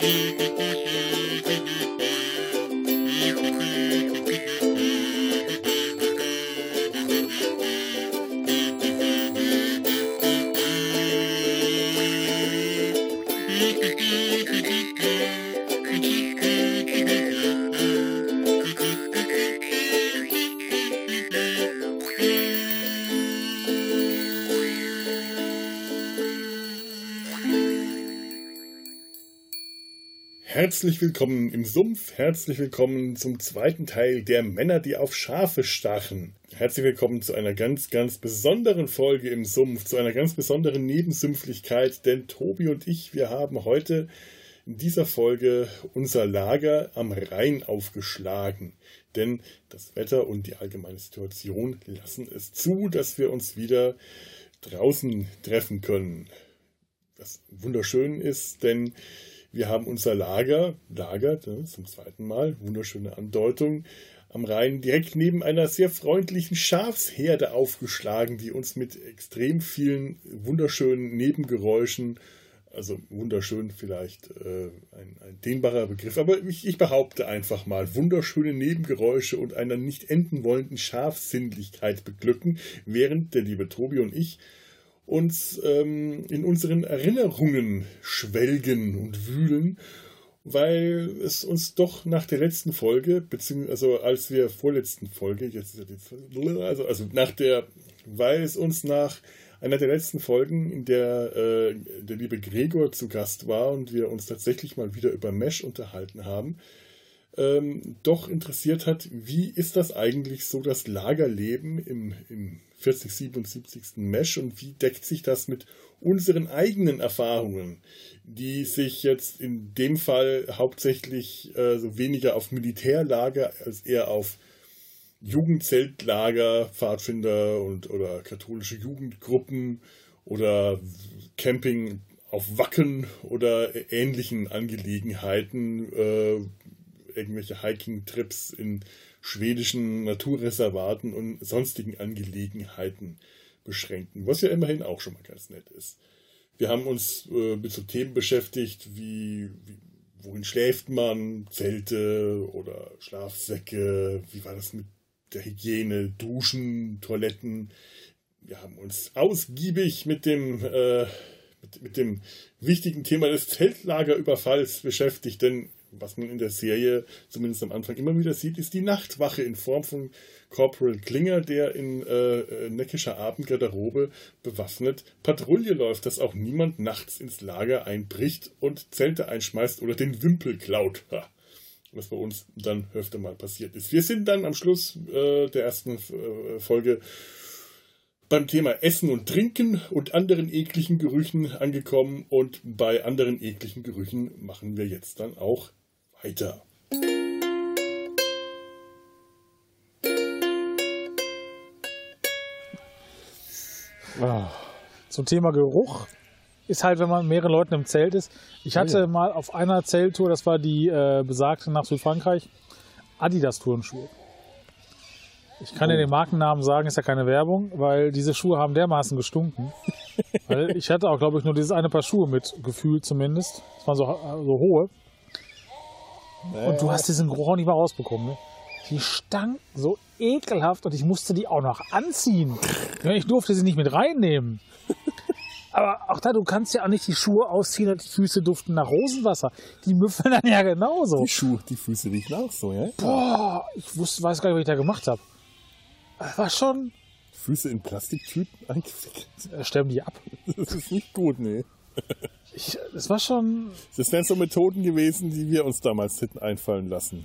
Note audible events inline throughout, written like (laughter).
hee hee hee hee hee Herzlich willkommen im Sumpf, herzlich willkommen zum zweiten Teil der Männer, die auf Schafe stachen. Herzlich willkommen zu einer ganz, ganz besonderen Folge im Sumpf, zu einer ganz besonderen Nebensümpflichkeit, denn Tobi und ich, wir haben heute in dieser Folge unser Lager am Rhein aufgeschlagen. Denn das Wetter und die allgemeine Situation lassen es zu, dass wir uns wieder draußen treffen können. Was wunderschön ist, denn wir haben unser Lager, Lager ne, zum zweiten Mal, wunderschöne Andeutung, am Rhein direkt neben einer sehr freundlichen Schafsherde aufgeschlagen, die uns mit extrem vielen wunderschönen Nebengeräuschen, also wunderschön vielleicht äh, ein, ein, dehnbarer Begriff, aber ich, ich, behaupte einfach mal, wunderschöne Nebengeräusche und einer nicht enden wollenden Schafsinnlichkeit beglücken, während der liebe Tobi und ich uns ähm, in unseren Erinnerungen schwelgen und wühlen, weil es uns doch nach der letzten Folge, beziehungsweise also als wir vorletzten Folge, jetzt ist ja also, also nach der, weil es uns nach einer der letzten Folgen, in der äh, der liebe Gregor zu Gast war und wir uns tatsächlich mal wieder über Mesh unterhalten haben, ähm, doch interessiert hat, wie ist das eigentlich so das Lagerleben im, im 40, 77. Mesh und wie deckt sich das mit unseren eigenen Erfahrungen, die sich jetzt in dem Fall hauptsächlich äh, so weniger auf Militärlager als eher auf Jugendzeltlager, Pfadfinder und oder katholische Jugendgruppen oder Camping auf Wacken oder ähnlichen Angelegenheiten, äh, irgendwelche Hiking-Trips in schwedischen Naturreservaten und sonstigen Angelegenheiten beschränken, was ja immerhin auch schon mal ganz nett ist. Wir haben uns äh, mit so Themen beschäftigt wie, wie wohin schläft man, Zelte oder Schlafsäcke, wie war das mit der Hygiene, Duschen, Toiletten. Wir haben uns ausgiebig mit dem, äh, mit, mit dem wichtigen Thema des Zeltlagerüberfalls beschäftigt, denn was man in der Serie zumindest am Anfang immer wieder sieht, ist die Nachtwache in Form von Corporal Klinger, der in äh, äh, neckischer Abendgarderobe bewaffnet Patrouille läuft, dass auch niemand nachts ins Lager einbricht und Zelte einschmeißt oder den Wimpel klaut. Ha. Was bei uns dann öfter mal passiert ist. Wir sind dann am Schluss äh, der ersten äh, Folge beim Thema Essen und Trinken und anderen ekligen Gerüchen angekommen und bei anderen ekligen Gerüchen machen wir jetzt dann auch weiter. Ah. Zum Thema Geruch ist halt, wenn man mehrere Leuten im Zelt ist. Ich hatte ja. mal auf einer Zelttour, das war die äh, besagte nach Südfrankreich, Adidas-Turnschuhe. Ich kann oh. dir den Markennamen sagen, ist ja keine Werbung, weil diese Schuhe haben dermaßen gestunken. (laughs) ich hatte auch, glaube ich, nur dieses eine Paar Schuhe mit, gefühlt zumindest. Das waren so, so hohe. Und du hast diesen Geruch auch nicht mehr rausbekommen. Ne? Die stank so ekelhaft und ich musste die auch noch anziehen. Ich durfte sie nicht mit reinnehmen. Aber auch da, du kannst ja auch nicht die Schuhe ausziehen und die Füße duften nach Rosenwasser. Die müffeln dann ja genauso. Die Schuhe, die Füße riechen auch so, ja? Boah, ich wusste, weiß gar nicht, was ich da gemacht habe. War schon. Füße in Plastiktüten (laughs) eingewickelt. Sterben die ab? Das ist nicht gut, nee. (laughs) Ich, das war schon. Das wären so Methoden gewesen, die wir uns damals hätten einfallen lassen.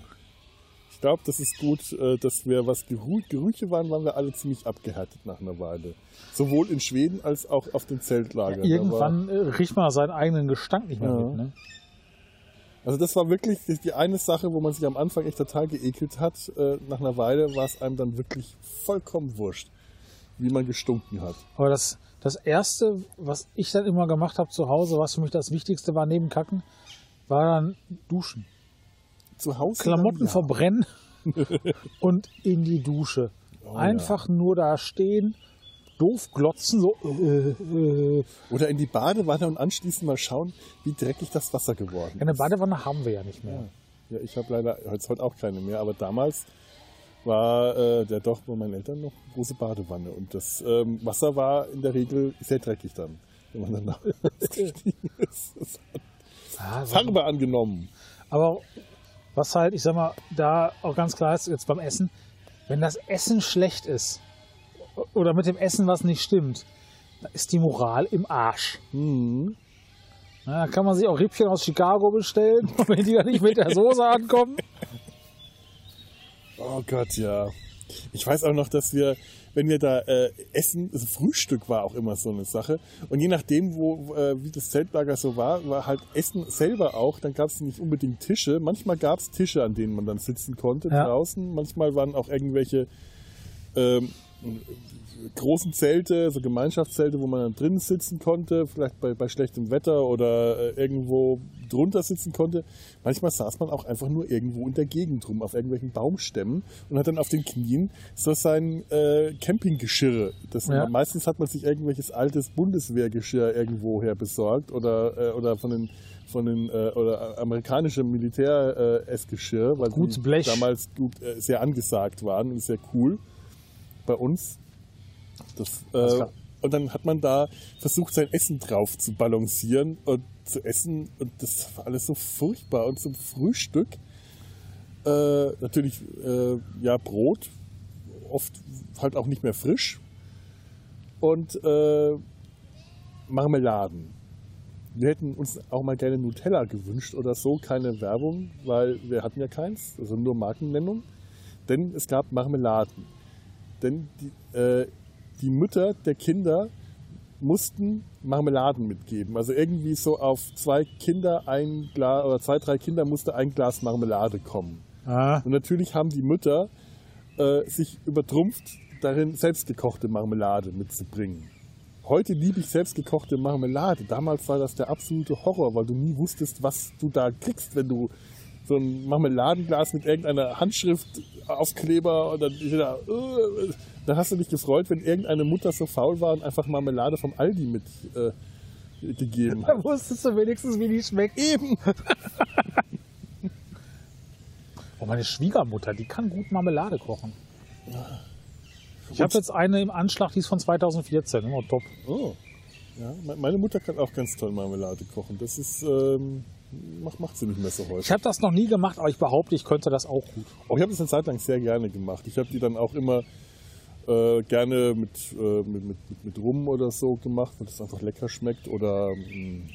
Ich glaube, das ist gut, äh, dass wir, was Gerüche waren, waren wir alle ziemlich abgehärtet nach einer Weile. Sowohl in Schweden als auch auf dem Zeltlager. Ja, irgendwann war, äh, riecht man seinen eigenen Gestank nicht mehr ja. mit, ne? Also das war wirklich die eine Sache, wo man sich am Anfang echt total geekelt hat. Äh, nach einer Weile war es einem dann wirklich vollkommen wurscht, wie man gestunken hat. Aber das, das Erste, was ich dann immer gemacht habe zu Hause, was für mich das Wichtigste war neben Kacken, war dann Duschen. Zu Hause? Klamotten dann, ja. verbrennen (laughs) und in die Dusche. Oh, Einfach ja. nur da stehen doof glotzen, so. Äh, äh. Oder in die Badewanne und anschließend mal schauen, wie dreckig das Wasser geworden ist. Eine Badewanne haben wir ja nicht mehr. Ja, ja ich habe leider jetzt heute auch keine mehr, aber damals war äh, der doch bei meinen Eltern noch eine große Badewanne und das ähm, Wasser war in der Regel sehr dreckig dann, wenn man dann ausgestiegen (laughs) (laughs) ist. Das hat Ah. Farbe angenommen. Aber was halt, ich sag mal, da auch ganz klar ist, jetzt beim Essen, wenn das Essen schlecht ist oder mit dem Essen was nicht stimmt, dann ist die Moral im Arsch. Mhm. Na, da kann man sich auch Rippchen aus Chicago bestellen, (laughs) wenn die dann nicht mit der Soße ankommen. Oh Gott, ja. Ich weiß auch noch, dass wir, wenn wir da äh, essen, also Frühstück war auch immer so eine Sache. Und je nachdem, wo, äh, wie das Zeltlager so war, war halt Essen selber auch. Dann gab es nicht unbedingt Tische. Manchmal gab es Tische, an denen man dann sitzen konnte Ja. draußen. Manchmal waren auch irgendwelche ähm, großen Zelte, so Gemeinschaftszelte, wo man dann drin sitzen konnte, vielleicht bei, bei schlechtem Wetter oder äh, irgendwo drunter sitzen konnte. Manchmal saß man auch einfach nur irgendwo in der Gegend rum, auf irgendwelchen Baumstämmen und hat dann auf den Knien so sein äh, Campinggeschirr. Das, Ja. Meistens hat man sich irgendwelches altes Bundeswehrgeschirr irgendwo her besorgt oder, äh, oder von den von den äh, oder amerikanische Militär äh, Essgeschirr, weil Gutes die Blech. damals gut, äh, sehr angesagt waren und sehr cool bei uns. Das, äh, und dann hat man da versucht, sein Essen drauf zu balancieren und zu essen. Und das war alles so furchtbar. Und zum Frühstück äh, natürlich äh, ja Brot, oft halt auch nicht mehr frisch. Und äh, Marmeladen. Wir hätten uns auch mal gerne Nutella gewünscht oder so, keine Werbung, weil wir hatten ja keins, also nur Markennennung. Denn es gab Marmeladen. Denn die, äh, die Mütter der Kinder mussten Marmeladen mitgeben. Also irgendwie so auf zwei Kinder ein Glas oder zwei, drei Kinder musste ein Glas Marmelade kommen. Ah, Und natürlich haben die Mütter äh, sich übertrumpft, darin selbstgekochte Marmelade mitzubringen. Heute liebe ich selbstgekochte Marmelade. Damals war das der absolute Horror, weil du nie wusstest, was du da kriegst, wenn du so ein Marmeladenglas mit irgendeiner Handschrift Aufkleber und dann, da, äh, dann hast du dich gefreut, wenn irgendeine Mutter so faul war und einfach Marmelade vom Aldi mit äh, gegeben hat. da wusstest du wenigstens, wie die schmeckt. Eben. (laughs) Oh, meine Schwiegermutter, die kann gut Marmelade kochen. Ich habe jetzt eine im Anschlag, die ist von 2014, immer top. Oh. Ja, me- meine Mutter kann auch ganz toll Marmelade kochen. Das ist, ähm, macht, macht sie nicht mehr so Ich habe das noch nie gemacht, aber ich behaupte, ich könnte das auch gut. Aber ich habe das eine Zeit lang sehr gerne gemacht. Ich habe die dann auch immer äh, gerne mit, äh, mit, mit, mit, mit Rum oder so gemacht, weil das einfach lecker schmeckt. Oder mh,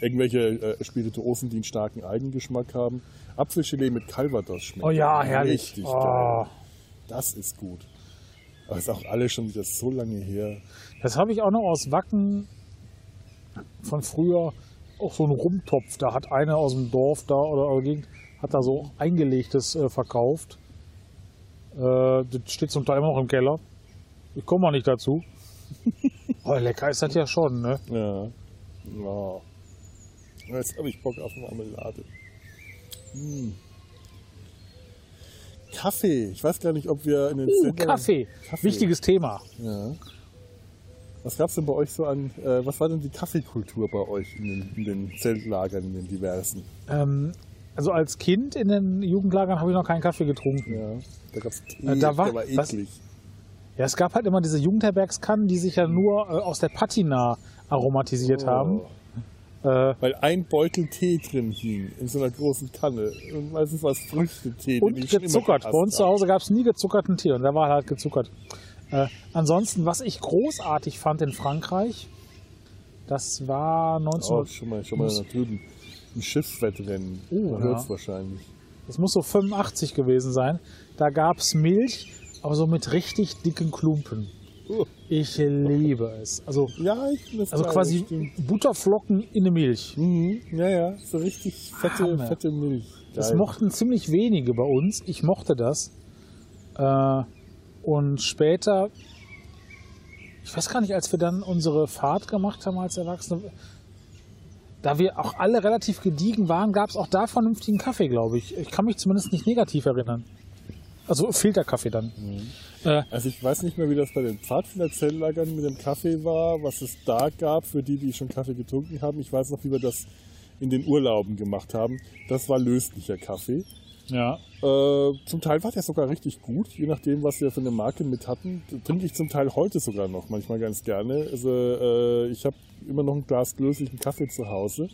irgendwelche äh, Spirituosen, die einen starken Eigengeschmack haben. Apfelgelee mit Calvados schmeckt. Oh ja, herrlich. Richtig Oh. geil. Das ist gut. Aber ist auch alles schon wieder so lange her. Das habe ich auch noch aus Wacken von früher. Auch so ein Rumtopf. Da hat einer aus dem Dorf da oder aus der Gegend hat da so eingelegtes äh, verkauft. Äh, das steht zum Teil immer noch im Keller. Ich komme mal nicht dazu. (laughs) oh, lecker ist das ja schon, ne? Ja. ja. Jetzt habe ich Bock auf Marmelade. Hm. Kaffee. Ich weiß gar nicht, ob wir in den Uh, Kaffee. Kaffee. Wichtiges Thema. Ja. Was gab es denn bei euch so an, äh, was war denn die Kaffeekultur bei euch in den, in den Zeltlagern, in den diversen? Ähm, also als Kind in den Jugendlagern habe ich noch keinen Kaffee getrunken. Ja, da gab es Tee, Äh, da war- der war was- eklig. Ja, es gab halt immer diese Jugendherbergskannen, die sich ja nur äh, aus der Patina aromatisiert Oh. haben. Äh, Weil ein Beutel Tee drin hing, in so einer großen Kanne. Und meistens war es Früchtetee. und gezuckert. Bei uns zu. Hause gab es nie gezuckerten Tee und der war halt gezuckert. Äh, ansonsten, was ich großartig fand in Frankreich, das war 19... Oh, schon mal, schon mal da drüben. Ein Schiffswettrennen. Oh, ja. hört's wahrscheinlich. Das muss so 85 gewesen sein. Da gab es Milch, aber so mit richtig dicken Klumpen. Oh. Ich liebe es. Also, Ja, das also quasi das stimmt. Butterflocken in der Milch. Mhm. Ja, ja, so richtig fette, Hammer. fette Milch. Das Geil. mochten ziemlich wenige bei uns. Ich mochte das. Äh, und später, ich weiß gar nicht, als wir dann unsere Fahrt gemacht haben als Erwachsene, da wir auch alle relativ gediegen waren, gab es auch da vernünftigen Kaffee, glaube ich. Ich kann mich zumindest nicht negativ erinnern. Also Filterkaffee dann. Äh, Also ich weiß nicht mehr, wie das bei den Pfadfinderzeltlagern mit dem Kaffee war, was es da gab für die, die schon Kaffee getrunken haben. Ich weiß noch, wie wir das in den Urlauben gemacht haben. Das war löslicher Kaffee. Ja. Äh, zum Teil war der sogar richtig gut, je nachdem, was wir für eine Marke mit hatten. Trinke ich zum Teil heute sogar noch, manchmal ganz gerne. Also äh, ich habe immer noch ein Glas löslichen Kaffee zu Hause.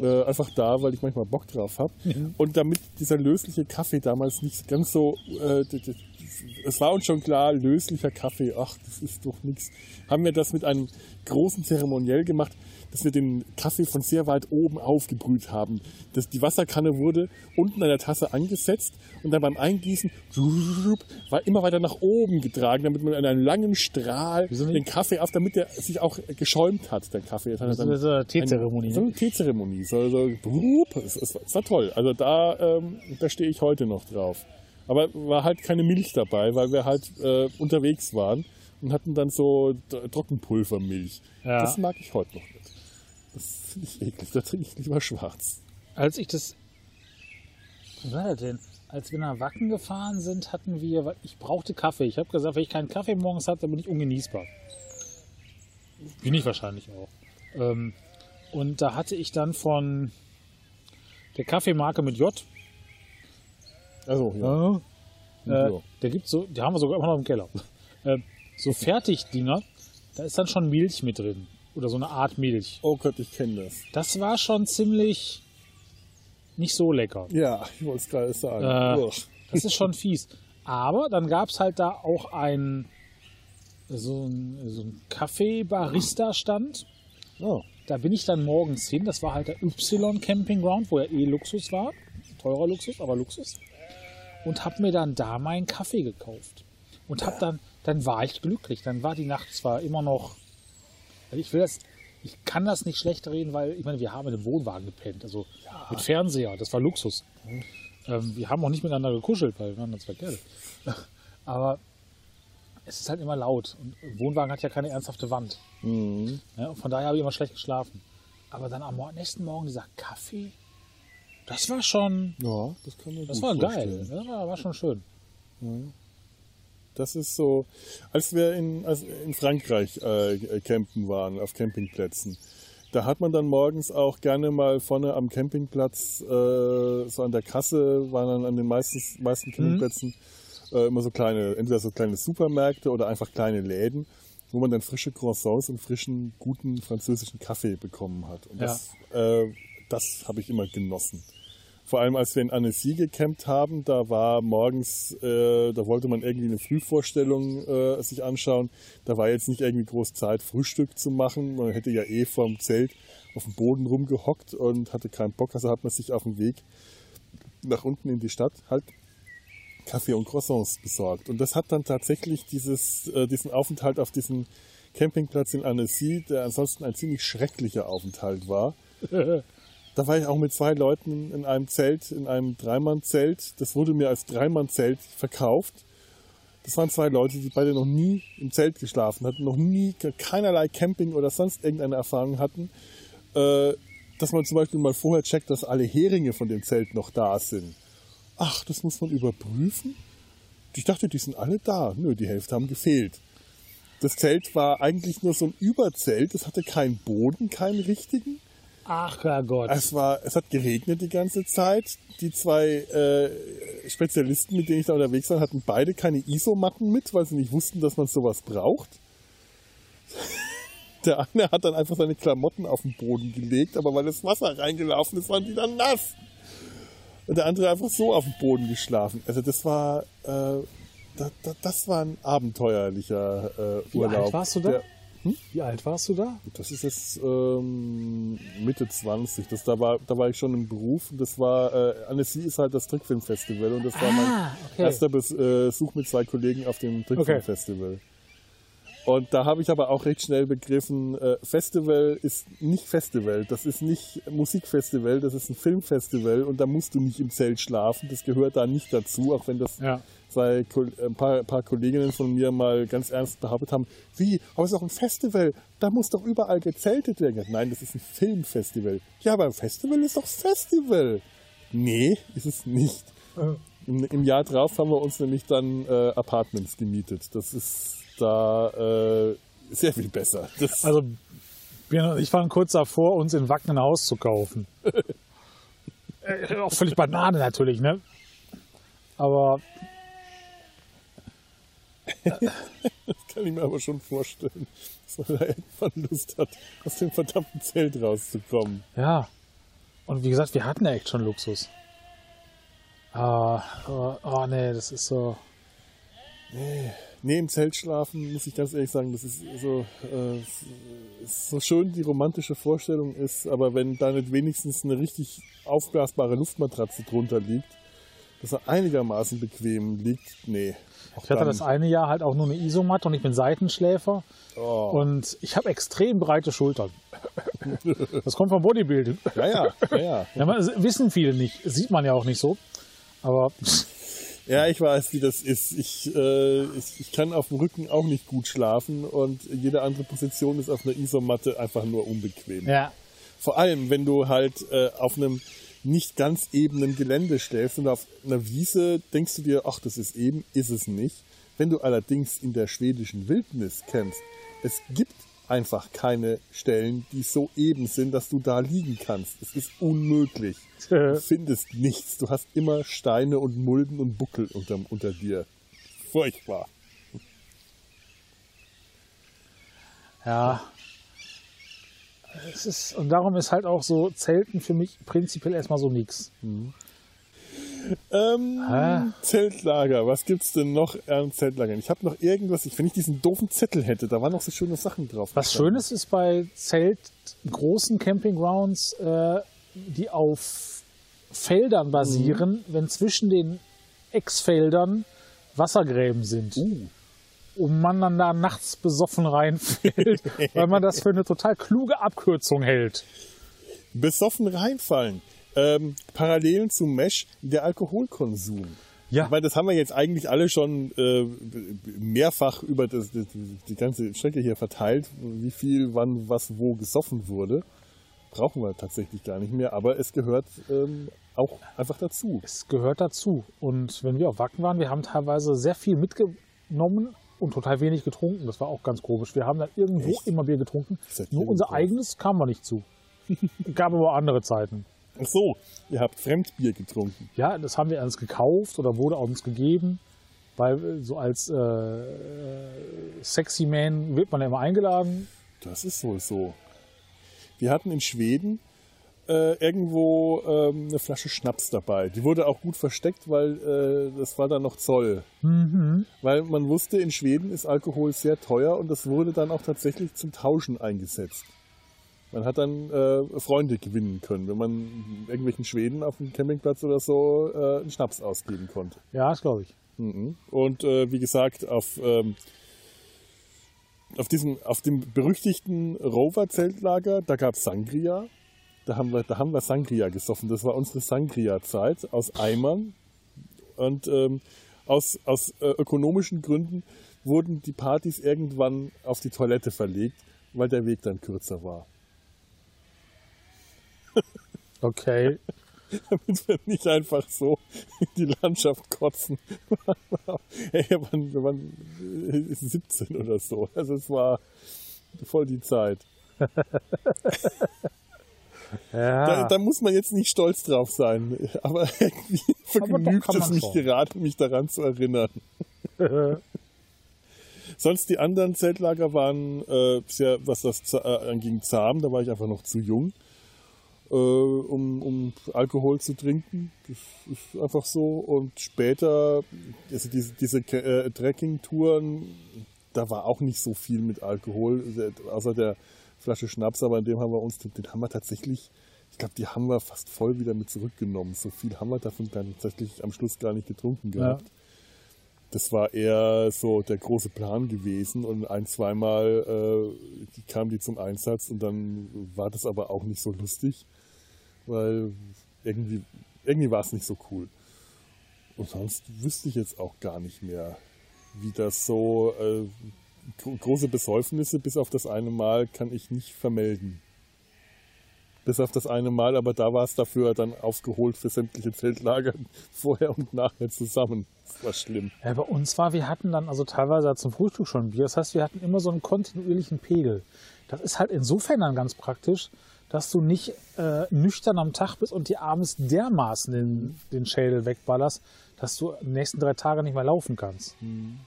Äh, einfach da, weil ich manchmal Bock drauf habe. Und damit dieser lösliche Kaffee damals nicht ganz so, äh, es war uns schon klar, löslicher Kaffee, ach, das ist doch nichts. Haben wir das mit einem großen Zeremoniell gemacht, dass wir den Kaffee von sehr weit oben aufgebrüht haben. Das, die Wasserkanne wurde unten an der Tasse angesetzt und dann beim Eingießen war immer weiter nach oben getragen, damit man in einem langen Strahl den Kaffee auf, damit der sich auch geschäumt hat, der Kaffee. Das, Das ist eine Teezeremonie. So Ne? eine Teezeremonie. So, so, es war toll. Also da, ähm, da stehe ich heute noch drauf. Aber war halt keine Milch dabei, weil wir halt äh, unterwegs waren und hatten dann so Trockenpulvermilch. Ja. Das mag ich heute noch nicht. Das finde ich eklig. Da trinke ich lieber schwarz. Als ich das. Was war das denn? Als wir nach Wacken gefahren sind, hatten wir. Ich brauchte Kaffee. Ich habe gesagt, wenn ich keinen Kaffee morgens habe, dann bin ich ungenießbar. Bin ich wahrscheinlich auch. Ähm, und da hatte ich dann von der Kaffeemarke mit J. Also, ja. Äh, Ja. Der gibt so, die haben wir sogar immer noch im Keller. Äh, so Fertigdinger, da ist dann schon Milch mit drin. Oder so eine Art Milch. Oh Gott, ich kenne das. Das war schon ziemlich nicht so lecker. Ja, ich wollte es gerade sagen. Äh. Das ist schon fies. Aber dann gab es halt da auch ein so ein, so ein Kaffee-Barista-Stand. Oh. Da bin ich dann morgens hin. Das war halt der Y Camping Ground, wo ja eh Luxus war. Teurer Luxus, aber Luxus. Und habe mir dann da meinen Kaffee gekauft. Und hab dann, dann war ich glücklich. Dann war die Nacht zwar immer noch. Also ich will das, ich kann das nicht schlecht reden, weil ich meine, wir haben in einem Wohnwagen gepennt. Also mit Fernseher, das war Luxus. Ähm, wir haben auch nicht miteinander gekuschelt, weil wir waren dann zwei Kerle. Aber es ist halt immer laut. Und ein Wohnwagen hat ja keine ernsthafte Wand. Mhm. Ja, von daher habe ich immer schlecht geschlafen. Aber dann am nächsten Morgen dieser Kaffee, das war schon, Ja, das kann man das war geil. vorstellen. Das war, war schon schön. Das ist so, als wir in, als in Frankreich äh, campen waren, auf Campingplätzen, da hat man dann morgens auch gerne mal vorne am Campingplatz, äh, so an der Kasse, waren dann an den meisten, meisten Campingplätzen äh, immer so kleine, entweder so kleine Supermärkte oder einfach kleine Läden, wo man dann frische Croissants und frischen, guten französischen Kaffee bekommen hat. Und das, äh, das habe ich immer genossen. Vor allem, als wir in Annecy gecampt haben, da war morgens, äh, da wollte man irgendwie eine Frühvorstellung äh, sich anschauen. Da war jetzt nicht irgendwie groß Zeit, Frühstück zu machen. Man hätte ja eh vorm Zelt auf dem Boden rumgehockt und hatte keinen Bock. Also hat man sich auf dem Weg nach unten in die Stadt halt Kaffee und Croissants besorgt. Und das hat dann tatsächlich dieses, äh, diesen Aufenthalt auf diesem Campingplatz in Annecy, der ansonsten ein ziemlich schrecklicher Aufenthalt war, (laughs) da war ich auch mit zwei Leuten in einem Zelt, in einem Dreimann-Zelt. Das wurde mir als Dreimann-Zelt verkauft. Das waren zwei Leute, die beide noch nie im Zelt geschlafen hatten, noch nie keinerlei Camping oder sonst irgendeine Erfahrung hatten. Äh, dass man zum Beispiel mal vorher checkt, dass alle Heringe von dem Zelt noch da sind. Ach, das muss man überprüfen? Ich dachte, die sind alle da. Nö, die Hälfte haben gefehlt. Das Zelt war eigentlich nur so ein Überzelt. Es hatte keinen Boden, keinen richtigen. Ach Herrgott. Es, war, es hat geregnet die ganze Zeit. Die zwei äh, Spezialisten, mit denen ich da unterwegs war, hatten beide keine Isomatten mit, weil sie nicht wussten, dass man sowas braucht. (laughs) Der eine hat dann einfach seine Klamotten auf den Boden gelegt, aber weil das Wasser reingelaufen ist, waren die dann nass. Und der andere einfach so auf dem Boden geschlafen. Also das war, äh, da, da, das war ein abenteuerlicher äh, Wie Urlaub. alt warst du da? Der, Wie alt warst du da? das ist jetzt ähm, Mitte 20. Das, da, war, da war ich schon im Beruf. Und das war, äh, Annecy ist halt das Trickfilmfestival. Und das war mein Ah, okay. erster Besuch mit zwei Kollegen auf dem Trickfilmfestival. Und da habe ich aber auch recht schnell begriffen, äh, Festival ist nicht Festival. Das ist nicht Musikfestival, das ist ein Filmfestival. Und da musst du nicht im Zelt schlafen. Das gehört da nicht dazu, auch wenn das Ja. Zwei, Ko- ein paar, ein paar Kolleginnen von mir mal ganz ernst behauptet haben, wie, aber es ist doch ein Festival, da muss doch überall gezeltet werden. Nein, das ist ein Filmfestival. Ja, aber ein Festival ist doch Festival. Nee, ist es nicht. Im, Im, Jahr drauf haben wir uns nämlich dann äh, Apartments gemietet. Das ist da äh, sehr viel besser. Das also ich war kurz davor, uns in Wacken ein Haus zu kaufen. (laughs) äh, auch völlig Banane natürlich, ne? Aber das kann ich mir aber schon vorstellen, dass man da irgendwann Lust hat, aus dem verdammten Zelt rauszukommen. Ja. Und wie gesagt, wir hatten ja echt schon Luxus. Ah, oh, oh nee, das ist so. Nee, nee, im Zelt schlafen, muss ich ganz ehrlich sagen, das ist so, äh, so schön die romantische Vorstellung ist, aber wenn da nicht wenigstens eine richtig aufblasbare Luftmatratze drunter liegt, dass er einigermaßen bequem liegt, nee. Ich hatte das eine Jahr halt auch nur eine Isomatte und ich bin Seitenschläfer. Oh. Und ich habe extrem breite Schultern. (laughs) Das kommt vom Bodybuilding. Ja, ja, ja. ja. ja man, wissen viele nicht. Sieht man ja auch nicht so. Aber. Ja, ich weiß, wie das ist. Ich, äh, ich, ich, kann auf dem Rücken auch nicht gut schlafen und jede andere Position ist auf einer Isomatte einfach nur unbequem. Ja. Vor allem, wenn du halt äh, auf einem nicht ganz ebenen Gelände stellst und auf einer Wiese denkst du dir, ach, das ist eben, ist es nicht. Wenn du allerdings in der schwedischen Wildnis kennst, es gibt einfach keine Stellen, die so eben sind, dass du da liegen kannst. Es ist unmöglich. Du findest nichts. Du hast immer Steine und Mulden und Buckel unter, unter dir. Furchtbar. Ja. Es ist, und darum ist halt auch so Zelten für mich prinzipiell erstmal so nix. Mhm. Ähm, Zeltlager, was gibt's denn noch an Zeltlagern? Ich habe noch irgendwas, wenn ich diesen doofen Zettel hätte, da waren noch so schöne Sachen drauf. Was Schönes ist bei Zelt, großen Campinggrounds, äh, die auf Feldern basieren, mhm. wenn zwischen den Ex-Feldern Wassergräben sind. Uh. Und man dann da nachts besoffen reinfällt, (laughs) weil man das für eine total kluge Abkürzung hält. Besoffen reinfallen ähm, Parallelen zum Mesh der Alkoholkonsum. Ja. Weil das haben wir jetzt eigentlich alle schon äh, mehrfach über das, die, die ganze Strecke hier verteilt, wie viel, wann, was, wo gesoffen wurde. Brauchen wir tatsächlich gar nicht mehr, aber es gehört ähm, auch einfach dazu. Es gehört dazu. Und wenn wir auf Wacken waren, wir haben teilweise sehr viel mitgenommen und total wenig getrunken. Das war auch ganz komisch. Wir haben da irgendwo Echt? immer Bier getrunken. Nur unser drauf. eigenes kam wir nicht zu. (laughs) Gab aber andere Zeiten. Ach so, ihr habt Fremdbier getrunken. Ja, das haben wir uns gekauft oder wurde uns gegeben. Weil so als äh, Sexy Man wird man ja immer eingeladen. Das ist wohl so. Wir hatten in Schweden äh, irgendwo ähm, eine Flasche Schnaps dabei. Die wurde auch gut versteckt, weil äh, das war dann noch Zoll. Mhm. Weil man wusste, in Schweden ist Alkohol sehr teuer und das wurde dann auch tatsächlich zum Tauschen eingesetzt. Man hat dann äh, Freunde gewinnen können, wenn man irgendwelchen Schweden auf dem Campingplatz oder so äh, einen Schnaps ausgeben konnte. Ja, das glaube ich. Mhm. Und äh, wie gesagt, auf, ähm, auf, diesem, auf dem berüchtigten Rover-Zeltlager, da gab es Sangria. Da haben, wir, da haben wir Sangria gesoffen. Das war unsere Sangria-Zeit aus Eimern. Und ähm, aus, aus äh, ökonomischen Gründen wurden die Partys irgendwann auf die Toilette verlegt, weil der Weg dann kürzer war. (laughs) Okay. (laughs) Damit wir nicht einfach so in die Landschaft kotzen. (laughs) hey, wir waren, wir waren 17 oder so. Also es war voll die Zeit. Ja. Da, da, muss man jetzt nicht stolz drauf sein. (laughs) Aber irgendwie vergnügt aber es mich schon. gerade, mich daran zu erinnern. (laughs) Sonst die anderen Zeltlager waren äh, sehr, was das äh, anging, zahm. Da war ich einfach noch zu jung äh, um, um Alkohol zu trinken. Das ist einfach so. Und später, also diese, diese äh, Trekking-Touren, da war auch nicht so viel mit Alkohol, außer der Flasche Schnaps, aber in dem haben wir uns, den, den haben wir tatsächlich, ich glaube, die haben wir fast voll wieder mit zurückgenommen. So viel haben wir davon dann tatsächlich am Schluss gar nicht getrunken gehabt. Ja. Das war eher so der große Plan gewesen und ein, zweimal äh, kam die zum Einsatz und dann war das aber auch nicht so lustig weil irgendwie, irgendwie war es nicht so cool. Und sonst wüsste ich jetzt auch gar nicht mehr, wie das so äh, große Besäufnisse bis auf das eine Mal kann ich nicht vermelden. Bis auf das eine Mal, aber da war es dafür dann aufgeholt für sämtliche Zeltlager (laughs) vorher und nachher zusammen. Das war schlimm. Ja, bei uns war, wir hatten dann also teilweise zum Frühstück schon Bier. Das heißt, wir hatten immer so einen kontinuierlichen Pegel. Das ist halt insofern dann ganz praktisch, dass du nicht äh, nüchtern am Tag bist und dir abends dermaßen den, den Schädel wegballerst, dass du die nächsten drei Tage nicht mehr laufen kannst. Mhm.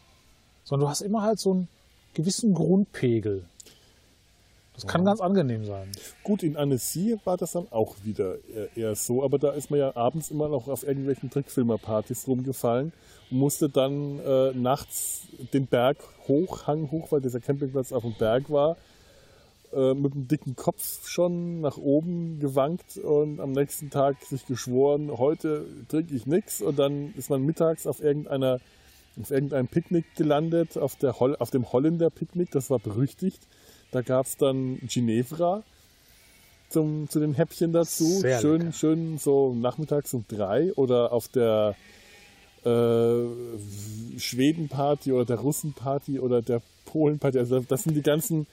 Sondern du hast immer halt so einen gewissen Grundpegel. Das kann ganz angenehm sein. Gut, in Annecy war das dann auch wieder eher, so, aber da ist man ja abends immer noch auf irgendwelchen Trickfilmerpartys rumgefallen und musste dann äh, nachts den Berg hoch, Hang hoch, weil dieser Campingplatz auf dem Berg war, äh, mit einem dicken Kopf schon nach oben gewankt und am nächsten Tag sich geschworen, heute trinke ich nichts und dann ist man mittags auf irgendeiner auf irgendeinem Picknick gelandet, auf, der Hol auf dem Holländer Picknick, das war berüchtigt. Da gab es dann Ginevra zum, zu den Häppchen dazu. Sehr schön, lecker. schön so nachmittags um drei oder auf der äh, Schwedenparty oder der Russenparty oder der Polenparty. Also das sind die ganzen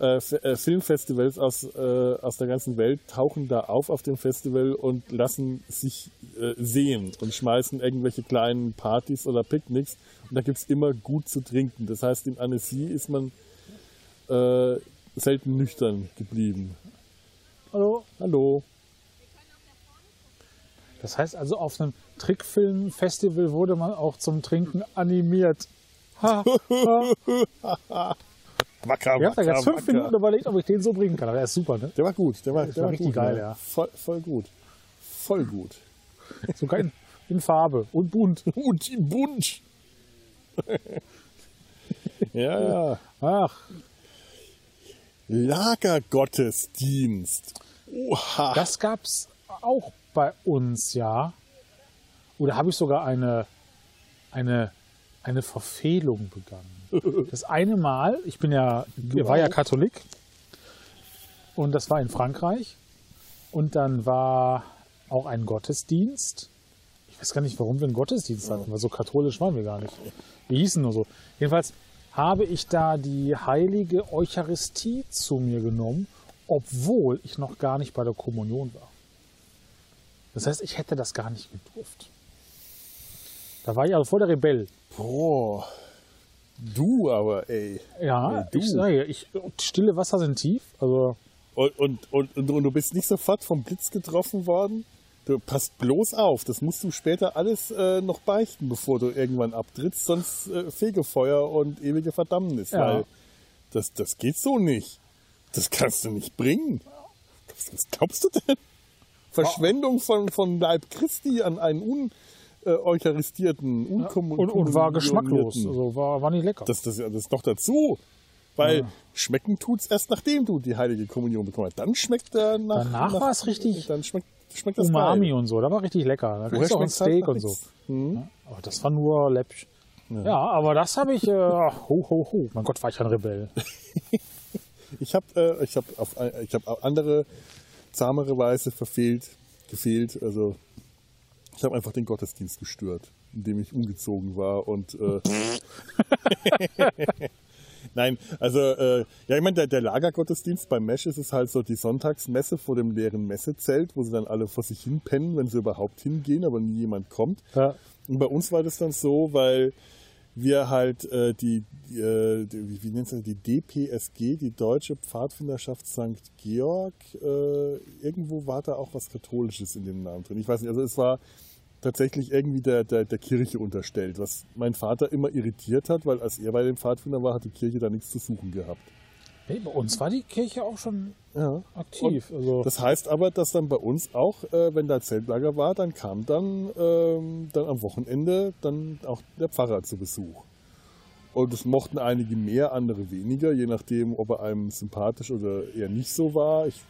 äh, äh, Filmfestivals aus, äh, aus der ganzen Welt, tauchen da auf auf dem Festival und lassen sich äh, sehen und schmeißen irgendwelche kleinen Partys oder Picknicks. Und da gibt es immer gut zu trinken. Das heißt, in Annecy ist man äh, selten nüchtern geblieben. Hallo? Hallo. Das heißt also, auf einem Trickfilmfestival wurde man auch zum Trinken animiert. Ha, ha. (laughs) Wacker, Ich habe da jetzt fünf wacker. Minuten überlegt, ob ich den so bringen kann. Aber der ist super, ne? Der war gut, der war, der war war richtig gut, geil, ne? ja. Voll, voll gut. Voll gut. (laughs) Sogar in, in Farbe und bunt. (laughs) Und in bunt. (laughs) ja, ja. Ach, Lagergottesdienst. Oha. das gab's auch bei uns, ja. Oder habe ich sogar eine, eine, eine Verfehlung begangen? Das eine Mal, ich bin ja, ich war ja? Katholik und das war in Frankreich und dann war auch ein Gottesdienst. Ich weiß gar nicht, warum wir einen Gottesdienst hatten, weil so katholisch waren wir gar nicht. Wir hießen nur so. Jedenfalls habe ich da die heilige Eucharistie zu mir genommen, obwohl ich noch gar nicht bei der Kommunion war. Das heißt, ich hätte das gar nicht gedurft. Da war ich also voll der Rebell. Boah. Du aber, ey. Ja, Ey, du. ich sage, ich, stille Wasser sind tief. Also Und, und, und, und, du bist nicht sofort vom Blitz getroffen worden? Du passt bloß auf, das musst du später alles äh, noch beichten, bevor du irgendwann abtrittst, sonst äh, Fegefeuer und ewige Verdammnis, Ja. weil das, das geht so nicht. Das kannst du nicht bringen. Was, glaubst du denn? Verschwendung von, von Leib Christi an einen uneucharistierten, und, und war geschmacklos. Also war, war nicht lecker. Das, das, das ist noch dazu. Weil schmecken tut's erst nachdem du die heilige Kommunion bekommen hast. Dann schmeckt der nach. Danach nach, war's richtig Dann schmeckt, schmeckt das Umami geil. und so, da war richtig lecker. Da kriegst du auch ein halt Steak und so. Hm? Aber das war nur läppsch. Ja. aber das habe ich. Äh, ho, ho, ho. Mein Gott, war ich ein Rebell. (laughs) Ich habe äh, ich hab auf ich hab andere zahmere Weise verfehlt, gefehlt. Also ich habe einfach den Gottesdienst gestört, indem ich umgezogen war und äh, (laughs) Nein, also äh, ja, ich meine, der, der Lagergottesdienst beim Mesh ist es halt so die Sonntagsmesse vor dem leeren Messezelt, wo sie dann alle vor sich hin pennen, wenn sie überhaupt hingehen, aber nie jemand kommt. Ja. Und bei uns war das dann so, weil wir halt äh, die, äh, die wie, nennt das, die DPSG, die Deutsche Pfadfinderschaft St. Georg, äh, irgendwo war da auch was Katholisches in dem Namen drin. Ich weiß nicht, also es war tatsächlich irgendwie der, der, der Kirche unterstellt, was mein Vater immer irritiert hat, weil als er bei dem Pfadfinder war, hat die Kirche da nichts zu suchen gehabt. Hey, bei uns war die Kirche auch schon Ja. aktiv. Also, Das heißt aber, dass dann bei uns auch, äh, wenn da Zeltlager war, dann kam dann, ähm, dann am Wochenende dann auch der Pfarrer zu Besuch. Und es mochten einige mehr, andere weniger, je nachdem, ob er einem sympathisch oder eher nicht so war. Ich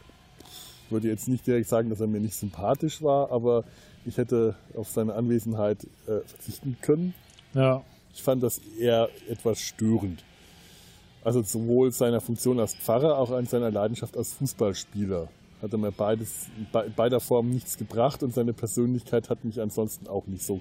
würde jetzt nicht direkt sagen, dass er mir nicht sympathisch war, aber ich hätte auf seine Anwesenheit äh, verzichten können. ja. Ich fand das eher etwas störend. Also sowohl seiner Funktion als Pfarrer, auch an seiner Leidenschaft als Fußballspieler. Hat er mir beides, bei beider Formen nichts gebracht und seine Persönlichkeit hat mich ansonsten auch nicht so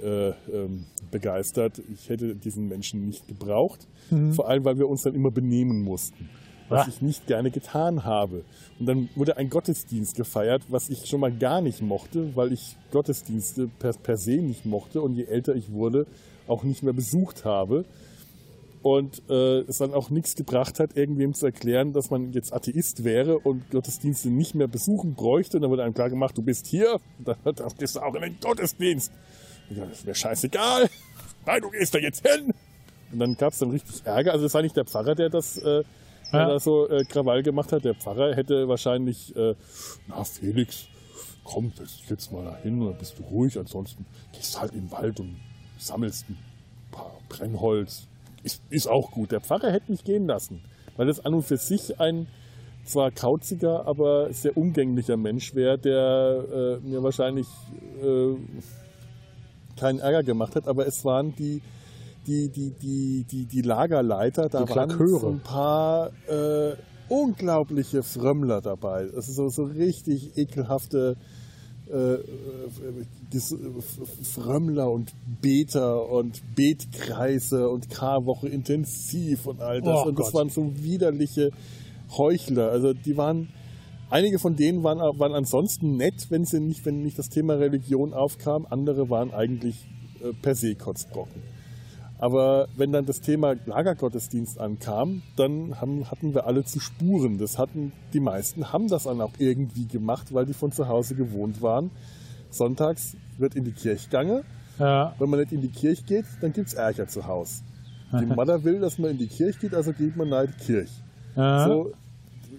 äh, ähm, begeistert. Ich hätte diesen Menschen nicht gebraucht. Vor allem, weil wir uns dann immer benehmen mussten. Was Ah. ich nicht gerne getan habe. Und dann wurde ein Gottesdienst gefeiert, was ich schon mal gar nicht mochte, weil ich Gottesdienste per, per se nicht mochte und je älter ich wurde, auch nicht mehr besucht habe. Und äh, es dann auch nichts gebracht hat, irgendwem zu erklären, dass man jetzt Atheist wäre und Gottesdienste nicht mehr besuchen bräuchte. Und dann wurde einem klar gemacht, du bist hier, dann, dann gehst du auch in den Gottesdienst. Und dann ist mir scheißegal. Nein, du gehst da jetzt hin. Und dann gab es dann richtig Ärger. Also es war nicht der Pfarrer, der das äh, der Ja. da so äh, Krawall gemacht hat. Der Pfarrer hätte wahrscheinlich, äh, na Felix, komm, setz dich jetzt mal da hin und dann bist du ruhig. Ansonsten gehst du halt den Wald und sammelst ein paar Brennholz. Ist, ist auch gut. Der Pfarrer hätte mich gehen lassen, weil das an und für sich ein zwar kauziger, aber sehr umgänglicher Mensch wäre, der äh, mir wahrscheinlich äh, keinen Ärger gemacht hat, aber es waren die, die, die, die, die, die Lagerleiter, da Die waren Klaköre. ein paar äh, unglaubliche Frömmler dabei. Das ist so, so richtig ekelhafte äh, äh, äh, Frömmler und Beter und Betkreise und Karwoche intensiv und all das. Oh und das Gott. waren so widerliche Heuchler. Also die waren, einige von denen waren, waren ansonsten nett, wenn sie nicht, wenn nicht das Thema Religion aufkam. Andere waren eigentlich äh, per se Kotzbrocken. Aber wenn dann das Thema Lagergottesdienst ankam, dann haben, hatten wir alle zu Spuren. Das hatten die meisten haben das dann auch irgendwie gemacht, weil die von zu Hause gewohnt waren. Sonntags wird in die Kirche gegangen. Ja, Wenn man nicht in die Kirche geht, dann gibt's Ärger zu Hause. Die (laughs) Mutter will, dass man in die Kirche geht, also geht man nach die Kirche. ja. So,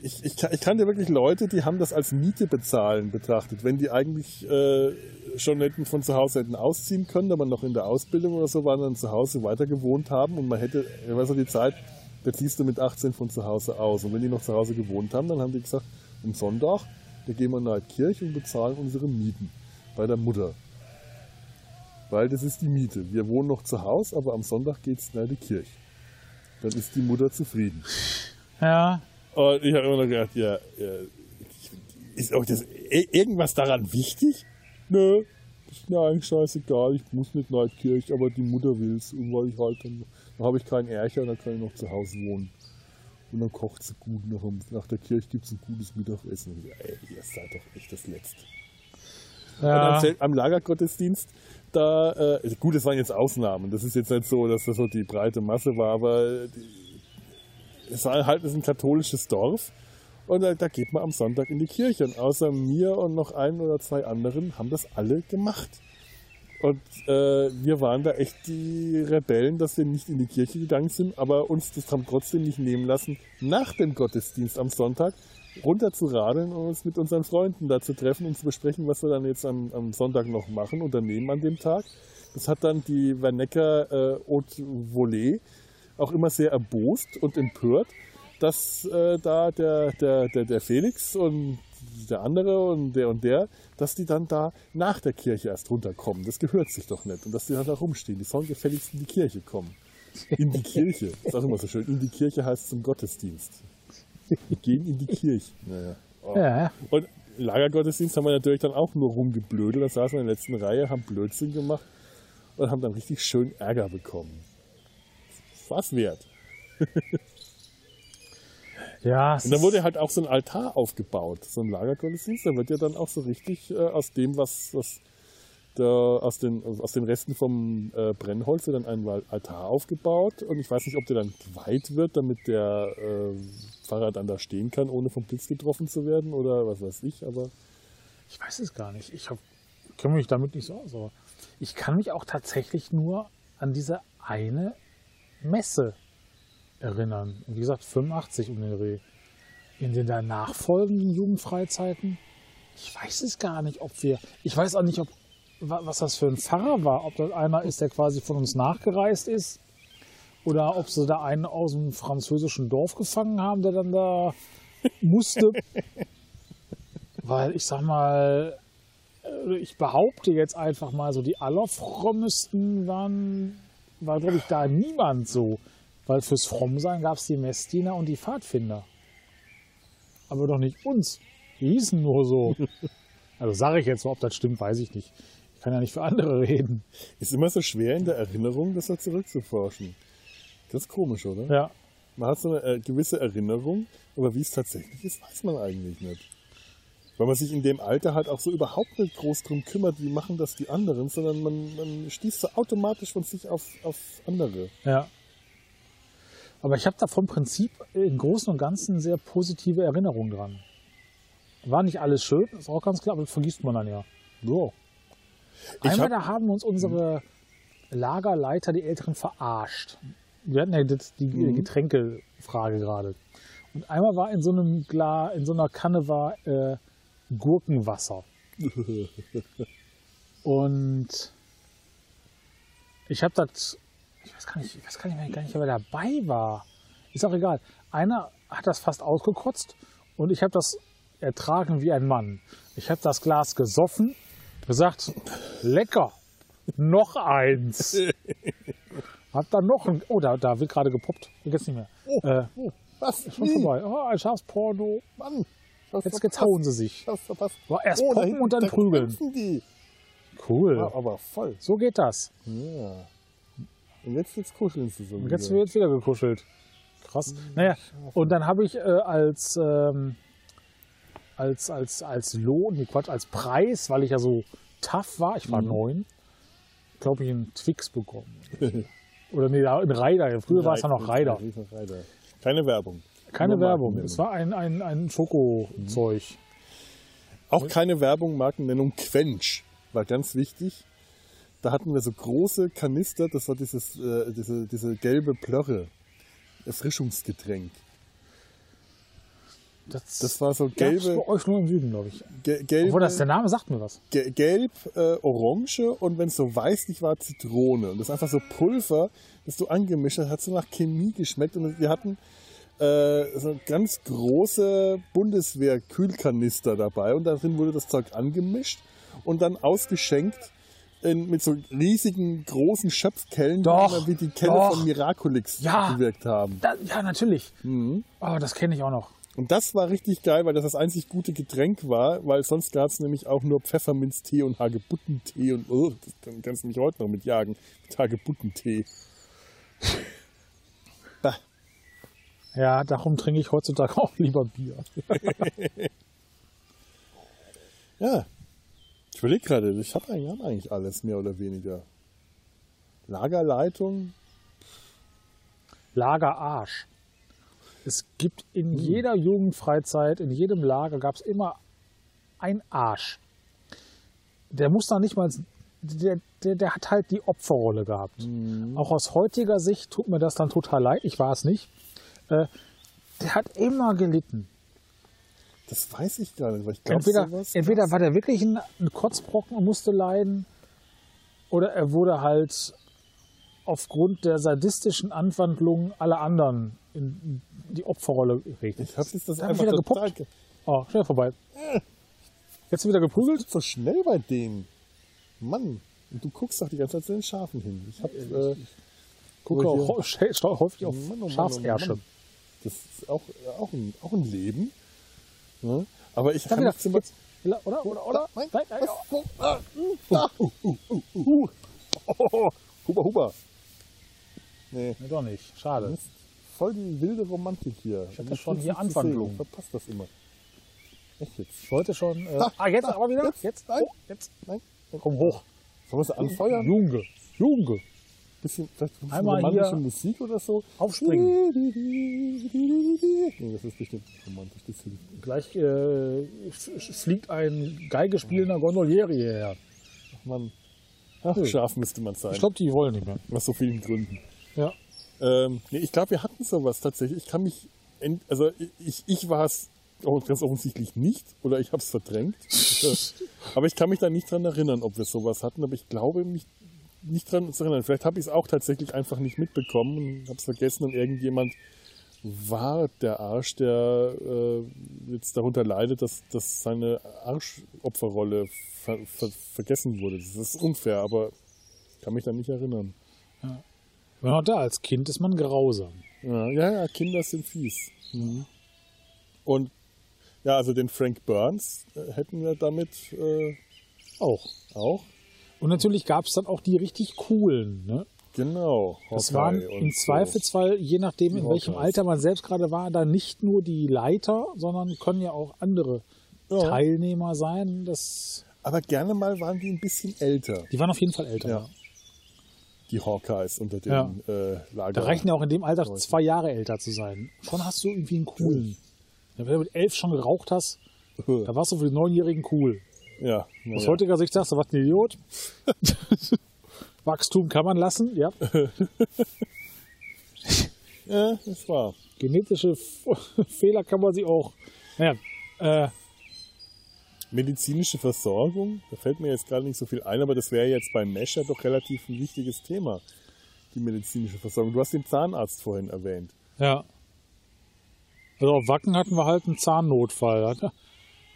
ich, ich, ich kannte wirklich Leute, die haben das als Miete bezahlen betrachtet. Wenn die eigentlich äh, schon hätten von zu Hause hätten ausziehen können, aber noch in der Ausbildung oder so waren, dann zu Hause weiter gewohnt haben und man hätte, ich weiß noch die Zeit, da ziehst du mit 18 von zu Hause aus. Und wenn die noch zu Hause gewohnt haben, dann haben die gesagt, am Sonntag, da gehen wir nach die Kirche und bezahlen unsere Mieten bei der Mutter. Weil das ist die Miete. Wir wohnen noch zu Hause, aber am Sonntag geht's nach die Kirche. Dann ist die Mutter zufrieden. ja. Und ich habe immer noch gedacht, ja, ja ist euch das irgendwas daran wichtig? Nö, ist mir eigentlich scheißegal, ich muss nicht nach die Kirche, aber die Mutter will's. Und weil ich halt dann, dann habe ich keinen Ärger und dann kann ich noch zu Hause wohnen. Und dann kocht sie gut. Nach, nach der Kirche gibt's ein gutes Mittagessen. Und ich, ey, ihr seid doch echt das Letzte. Ja. am, am Lagergottesdienst, da, äh, gut, es waren jetzt Ausnahmen. Das ist jetzt nicht so, dass das so die breite Masse war, aber die, halt es ist ein katholisches Dorf. Und da, da geht man am Sonntag in die Kirche. Und außer mir und noch ein oder zwei anderen haben das alle gemacht. Und äh, wir waren da echt die Rebellen, dass wir nicht in die Kirche gegangen sind, aber uns das haben trotzdem nicht nehmen lassen, nach dem Gottesdienst am Sonntag runter zu radeln und uns mit unseren Freunden da zu treffen und zu besprechen, was wir dann jetzt am, am Sonntag noch machen, unternehmen an dem Tag. Das hat dann die Wernecker äh, Haute Volée auch immer sehr erbost und empört, dass äh, da der, der, der, der Felix und der andere und der und der, dass die dann da nach der Kirche erst runterkommen. Das gehört sich doch nicht. Und dass die dann da rumstehen. Die sollen gefälligst in die Kirche kommen. In die Kirche. Das ist auch immer so schön. In die Kirche heißt zum Gottesdienst. Wir gehen in die Kirche. Naja. Oh. ja. Und Lagergottesdienst haben wir natürlich dann auch nur rumgeblödelt. Da saßen wir in der letzten Reihe, haben Blödsinn gemacht und haben dann richtig schön Ärger bekommen. Was wert. (laughs) Ja, Und da ist- wurde halt auch so ein Altar aufgebaut, so ein Lagergottesdienst. Da wird ja dann auch so richtig äh, aus dem, was, was der, aus, den, aus den Resten vom äh, Brennholz wird dann ein Altar aufgebaut. Und ich weiß nicht, ob der dann geweiht wird, damit der äh, Pfarrer dann da stehen kann, ohne vom Blitz getroffen zu werden oder was weiß ich. Aber Ich weiß es gar nicht. Ich kenne mich damit nicht so aus. Aber ich kann mich auch tatsächlich nur an diese eine Messe erinnern. Und wie gesagt, 85 um den Dreh. In den danach folgenden Jugendfreizeiten, ich weiß es gar nicht, ob wir, ich weiß auch nicht, ob, wa- was das für ein Pfarrer war, ob das einer ist, der quasi von uns nachgereist ist, oder ob sie da einen aus dem französischen Dorf gefangen haben, der dann da (laughs) musste. Weil ich sag mal, äh, ich behaupte jetzt einfach mal so, die allerfrommesten waren, war glaube ich da niemand so. Weil fürs Frommsein gab es die Messdiener und die Pfadfinder. Aber doch nicht uns. Die hießen nur so. (laughs) Also sage ich jetzt mal, ob das stimmt, weiß ich nicht. Ich kann ja nicht für andere reden. ist immer so schwer in der Erinnerung, das da zurückzuforschen. Das ist komisch, oder? Ja. Man hat so eine äh, gewisse Erinnerung, aber wie es tatsächlich ist, weiß man eigentlich nicht. Weil man sich in dem Alter halt auch so überhaupt nicht groß drum kümmert, wie machen das die anderen, sondern man, man stieß so automatisch von sich auf, auf andere. Ja. Aber ich habe da vom Prinzip im Großen und Ganzen sehr positive Erinnerungen dran. War nicht alles schön, ist auch ganz klar, aber das vergisst man dann ja. So. Einmal hab- da haben uns unsere Lagerleiter, die Älteren, verarscht. Wir hatten ja die Mhm. Getränkefrage gerade. Und einmal war in so einem Glas, in so einer Kanne war äh, Gurkenwasser. (laughs) Und ich habe das, ich weiß gar nicht, ich weiß gar nicht, mehr, gar nicht, wer dabei war. Ist auch egal. Einer hat das fast ausgekotzt und ich habe das ertragen wie ein Mann. Ich habe das Glas gesoffen, gesagt, lecker, noch eins. (laughs) Hab dann noch ein, oh, da, da wird gerade gepoppt. Jetzt nicht mehr. Äh, Oh, was? schon vorbei. Oh, ein Schafsporno. Mann. Was Jetzt, hauen sie sich. Was verpasst? War erst Oh, poppen und dann da prügeln. die. Cool. Ja, aber voll. So geht das. Ja. Und jetzt, jetzt kuscheln sie so. Und jetzt wieder. wird wieder gekuschelt. Krass. Naja, und dann habe ich äh, als, ähm, als, als, als Lohn, nee, Quatsch, als Preis, weil ich ja so tough war, ich war neun, glaube ich, einen Twix bekommen. (laughs) Oder nee, ein Reider. Früher war es ja noch. Reider. Keine Werbung. Keine Werbung. Es war ein, ein, ein Schokozeug. Auch keine Werbung, Markennennung Quench. War ganz wichtig. Da hatten wir so große Kanister, das war dieses, äh, diese, diese gelbe Plörre. Erfrischungsgetränk. Das, Das war so gelbe, bei euch nur im Süden, glaube ich. ge gelbe Obwohl, das, der Name sagt mir was. Ge- gelb, äh, orange und wenn es so weißlich war, Zitrone. Und das ist einfach so Pulver, das du angemischt hast, hat so nach Chemie geschmeckt. Und wir hatten äh, so ganz große Bundeswehr-Kühlkanister dabei und darin wurde das Zeug angemischt und dann ausgeschenkt in, mit so riesigen, großen Schöpfkellen, Doch, die immer wie die Kelle doch. von Miraculix Ja. gewirkt haben. Da, ja, natürlich. Mhm. Oh, das kenne ich auch noch. Und das war richtig geil, weil das das einzig gute Getränk war, weil sonst gab es nämlich auch nur Pfefferminztee und Hagebuttentee und oh, das kann- kannst du mich heute noch mitjagen. Mit Hagebuttentee. Ja, darum trinke ich heutzutage auch lieber Bier. (laughs) Ja. Ich überlege gerade, ich habe eigentlich, hab eigentlich alles, mehr oder weniger. Lagerleitung, Lagerarsch. Es gibt in Hm. jeder Jugendfreizeit, in jedem Lager gab es immer ein Arsch. Der muss da nicht mal, der, der, der hat halt die Opferrolle gehabt. Hm. Auch aus heutiger Sicht tut mir das dann total leid, ich war es nicht. Äh, der hat immer gelitten. das weiß ich gar nicht, weil ich glaube, Entweder, sowas. entweder war der wirklich ein, ein Kotzbrocken und musste leiden, oder er wurde halt aufgrund der sadistischen Anwandlungen aller anderen in die Opferrolle geregt. ich habe jetzt das Da hab einfach wieder gepoppt. Oh, schnell vorbei. Jetzt wieder geprügelt? So schnell bei denen. Mann, und du guckst doch die ganze Zeit zu den Schafen hin. Ich habe äh, Gucke Aber auch (laughs) häufig auf oh oh Schafsärsche. Das ist auch, auch, ein, auch ein Leben. Ne? Aber ich kann wieder. mich zum Beispiel. Oder, oder, oder? Nein, Nein, nein? Ah, da. Uh, uh, uh, uh, uh. Oh, huba, huba. Nee, Nee, doch nicht. Schade. Mist. voll die wilde Romantik hier. Ich das schon hier Anwandlung. Verpasst das immer. Echt jetzt? Ich wollte schon. Äh, Ah, ah, jetzt ah, aber wieder. jetzt, Jetzt. nein. Oh, jetzt. Nein? Komm hoch. Sollen wir sie anfeuern? Junge. Junge. Bisschen, ein bisschen Einmal romantische hier Musik oder so? Aufspringen. Nee, das ist bestimmt romantisch. Das hilft. Gleich äh, fliegt ein Geigespielender Gondolieri hierher. Mann. Ach, Nö. scharf müsste man sein. Ich glaube, die wollen nicht mehr. Aus so vielen Gründen. Ja. Ähm, nee, ich glaube, wir hatten sowas tatsächlich. Ich kann mich, also ich, ich war es auch ganz offensichtlich nicht oder ich habe es verdrängt. (laughs) Äh, aber ich kann mich da nicht dran erinnern, ob wir sowas hatten. Aber ich glaube mich nicht dran zu erinnern. Vielleicht habe ich es auch tatsächlich einfach nicht mitbekommen und habe es vergessen und irgendjemand war der Arsch, der äh, jetzt darunter leidet, dass, dass seine Arschopferrolle ver ver vergessen wurde. Das ist unfair, aber ich kann mich da nicht erinnern. Wenn auch da, als Kind ist man grausam. Ja, ja, ja, Kinder sind fies. Mhm. Und ja, also den Frank Burns äh, hätten wir damit äh, Auch. auch. Und natürlich gab es dann auch die richtig coolen, ne? Genau. Das Hawkeye waren und im. Zweifelsfall, je nachdem, in welchem Hawkeyes. Alter man selbst gerade war, da nicht nur die Leiter, sondern können ja auch andere Ja. Teilnehmer sein. Das, Aber gerne mal waren die ein bisschen älter, die waren auf jeden Fall älter. Ja. die Hawkeyes unter den Ja. äh, Lager. Da reichen ja auch in dem Alter zwei Jahre älter zu sein. Schon hast du irgendwie einen coolen. Wenn du mit elf schon geraucht hast, (laughs) da warst du für die Neunjährigen cool. Ja, Aus ja. heutiger Sicht sagst du, was ein Idiot. (laughs) Wachstum kann man lassen, ja. (laughs) ja, das war. Genetische (laughs) Fehler kann man sie auch. Naja, äh, Medizinische Versorgung, da fällt mir jetzt gerade nicht so viel ein, aber das wäre jetzt beim Mescher doch relativ ein wichtiges Thema. Die medizinische Versorgung. Du hast den Zahnarzt vorhin erwähnt. ja. Also auf Wacken hatten wir halt einen Zahnnotfall.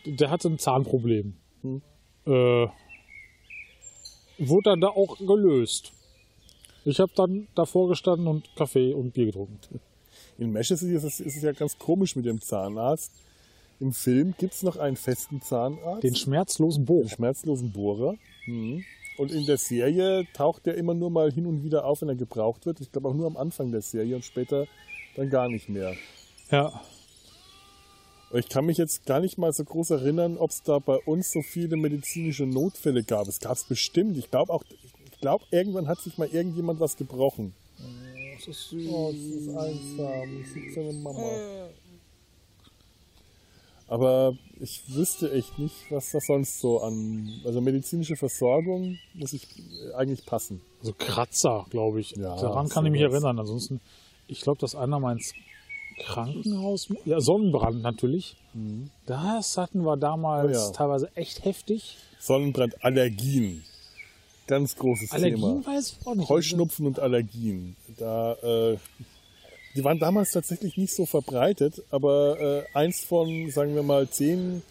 Der hatte ein Zahnproblem. Hm. Äh, wurde dann da auch gelöst. Ich habe dann davor gestanden und Kaffee und Bier getrunken. In Mesh ist es, ist es ja ganz komisch mit dem Zahnarzt. Im Film gibt es noch einen festen Zahnarzt, Den schmerzlosen den Bogen. schmerzlosen Bohrer. Mhm. Und in der Serie taucht der immer nur mal hin und wieder auf, wenn er gebraucht wird. Ich glaube auch nur am Anfang der Serie und später dann gar nicht mehr. Ja. Ich kann mich jetzt gar nicht mal so groß erinnern, ob es da bei uns so viele medizinische Notfälle gab. Es gab es bestimmt. Ich glaube auch, ich glaube, irgendwann hat sich mal irgendjemand was gebrochen. Das ist Oh, das ist einsam. Das ist seine Mama. Aber ich wüsste echt nicht, was da sonst so an. Also medizinische Versorgung muss ich äh, eigentlich passen. Also Kratzer, glaube ich. Ja, Daran kann ich mich erinnern. Ansonsten, ich glaube, dass einer mal ins Krankenhaus. Ja, Sonnenbrand natürlich. Das hatten wir damals Mhm. Oh ja. teilweise echt heftig. Sonnenbrand, Allergien. Ganz großes Allergien Thema. weiß ich auch nicht. Heuschnupfen und Allergien. Da, äh, die waren damals tatsächlich nicht so verbreitet, aber äh, eins von, sagen wir mal, zehn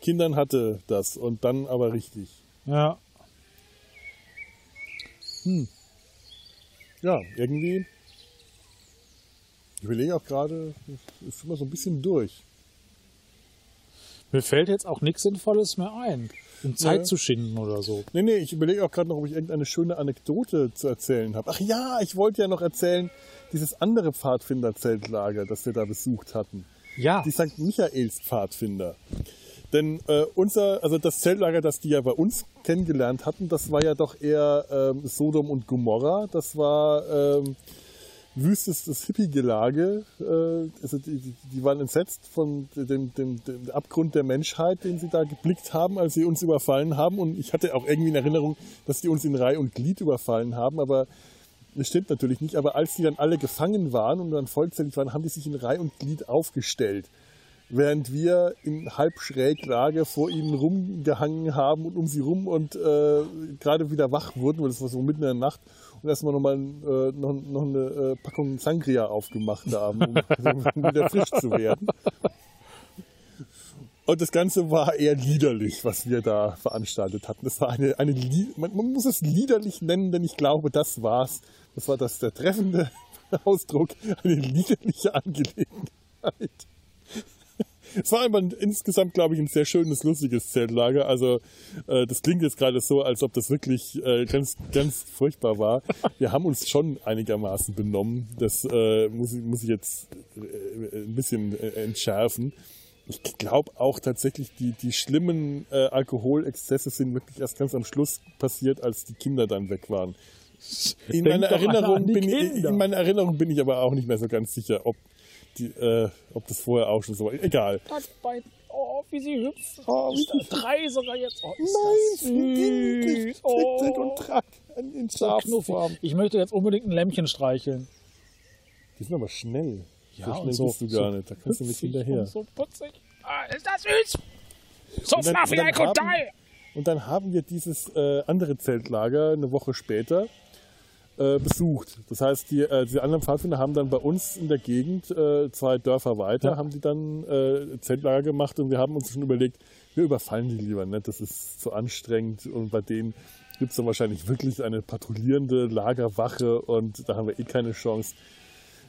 Kindern hatte das und dann aber richtig. Ja, Ja, irgendwie. Ich überlege auch gerade, ich ist immer so ein bisschen durch. mir fällt jetzt auch nichts Sinnvolles mehr ein, um Zeit Ja. zu schinden oder so. Nee, nee, ich überlege auch gerade noch, ob ich irgendeine schöne Anekdote zu erzählen habe. Ach ja, ich wollte ja noch erzählen, dieses andere Pfadfinder-Zeltlager, das wir da besucht hatten. Ja, Die St. Michaels Pfadfinder. Denn äh, unser, also das Zeltlager, das die ja bei uns kennengelernt hatten, das war ja doch eher ähm, Sodom und Gomorra. Das war ähm, wüstestes Hippie-Gelage. Äh, also die, die, die waren entsetzt von dem, dem, dem Abgrund der Menschheit, den sie da geblickt haben, als sie uns überfallen haben. Und ich hatte auch irgendwie in Erinnerung, dass die uns in Reih und Glied überfallen haben, aber das stimmt natürlich nicht. Aber als die dann alle gefangen waren und dann vollzählig waren, haben die sich in Reih und Glied aufgestellt während wir in Halbschräglage vor ihnen rumgehangen haben und um sie rum und äh, gerade wieder wach wurden, weil das war so mitten in der Nacht und erstmal nochmal äh, noch, noch eine äh, Packung Sangria aufgemacht haben, (laughs) um, wieder frisch zu werden. Und das Ganze war eher liederlich, was wir da veranstaltet hatten. Das war eine, eine man, man muss es liederlich nennen, denn ich glaube, das war's. Das war das der treffende (laughs) Ausdruck, eine liederliche Angelegenheit. Es war aber insgesamt, glaube ich, ein sehr schönes, lustiges Zeltlager. Also äh, das klingt jetzt gerade so, als ob das wirklich äh, ganz, ganz furchtbar war. (laughs) Wir haben uns schon einigermaßen benommen. Das äh, muss, ich, muss ich jetzt äh, ein bisschen äh, entschärfen. Ich glaube auch tatsächlich, die, die schlimmen äh, Alkoholexzesse sind wirklich erst ganz am Schluss passiert, als die Kinder dann weg waren. In meiner, Erinnerung bin ich, in meiner Erinnerung bin ich aber auch nicht mehr so ganz sicher, ob, die, äh, ob das vorher auch schon so war. Egal. Oh, wie sie hüpfen. Oh, Drei sogar jetzt. Oh, Nein, süß. Kind, Oh, und trag an den so. Schafsform. Ich möchte jetzt unbedingt ein Lämmchen streicheln. Die sind aber schnell. Ja, so und schnell so- bist du so gar nicht. Da kannst du nicht hinterher. So putzig. Ah, ist das süß. So Und dann- fluffy, und dann haben- die. Und dann haben wir dieses äh, andere Zeltlager eine Woche später äh, besucht. Das heißt, die, äh, diese anderen Pfadfinder haben dann bei uns in der Gegend, äh, zwei Dörfer weiter, Ja. haben die dann äh, Zeltlager gemacht und wir haben uns schon überlegt, wir überfallen die lieber nicht, das ist zu anstrengend und bei denen gibt es dann wahrscheinlich wirklich eine patrouillierende Lagerwache und da haben wir eh keine Chance.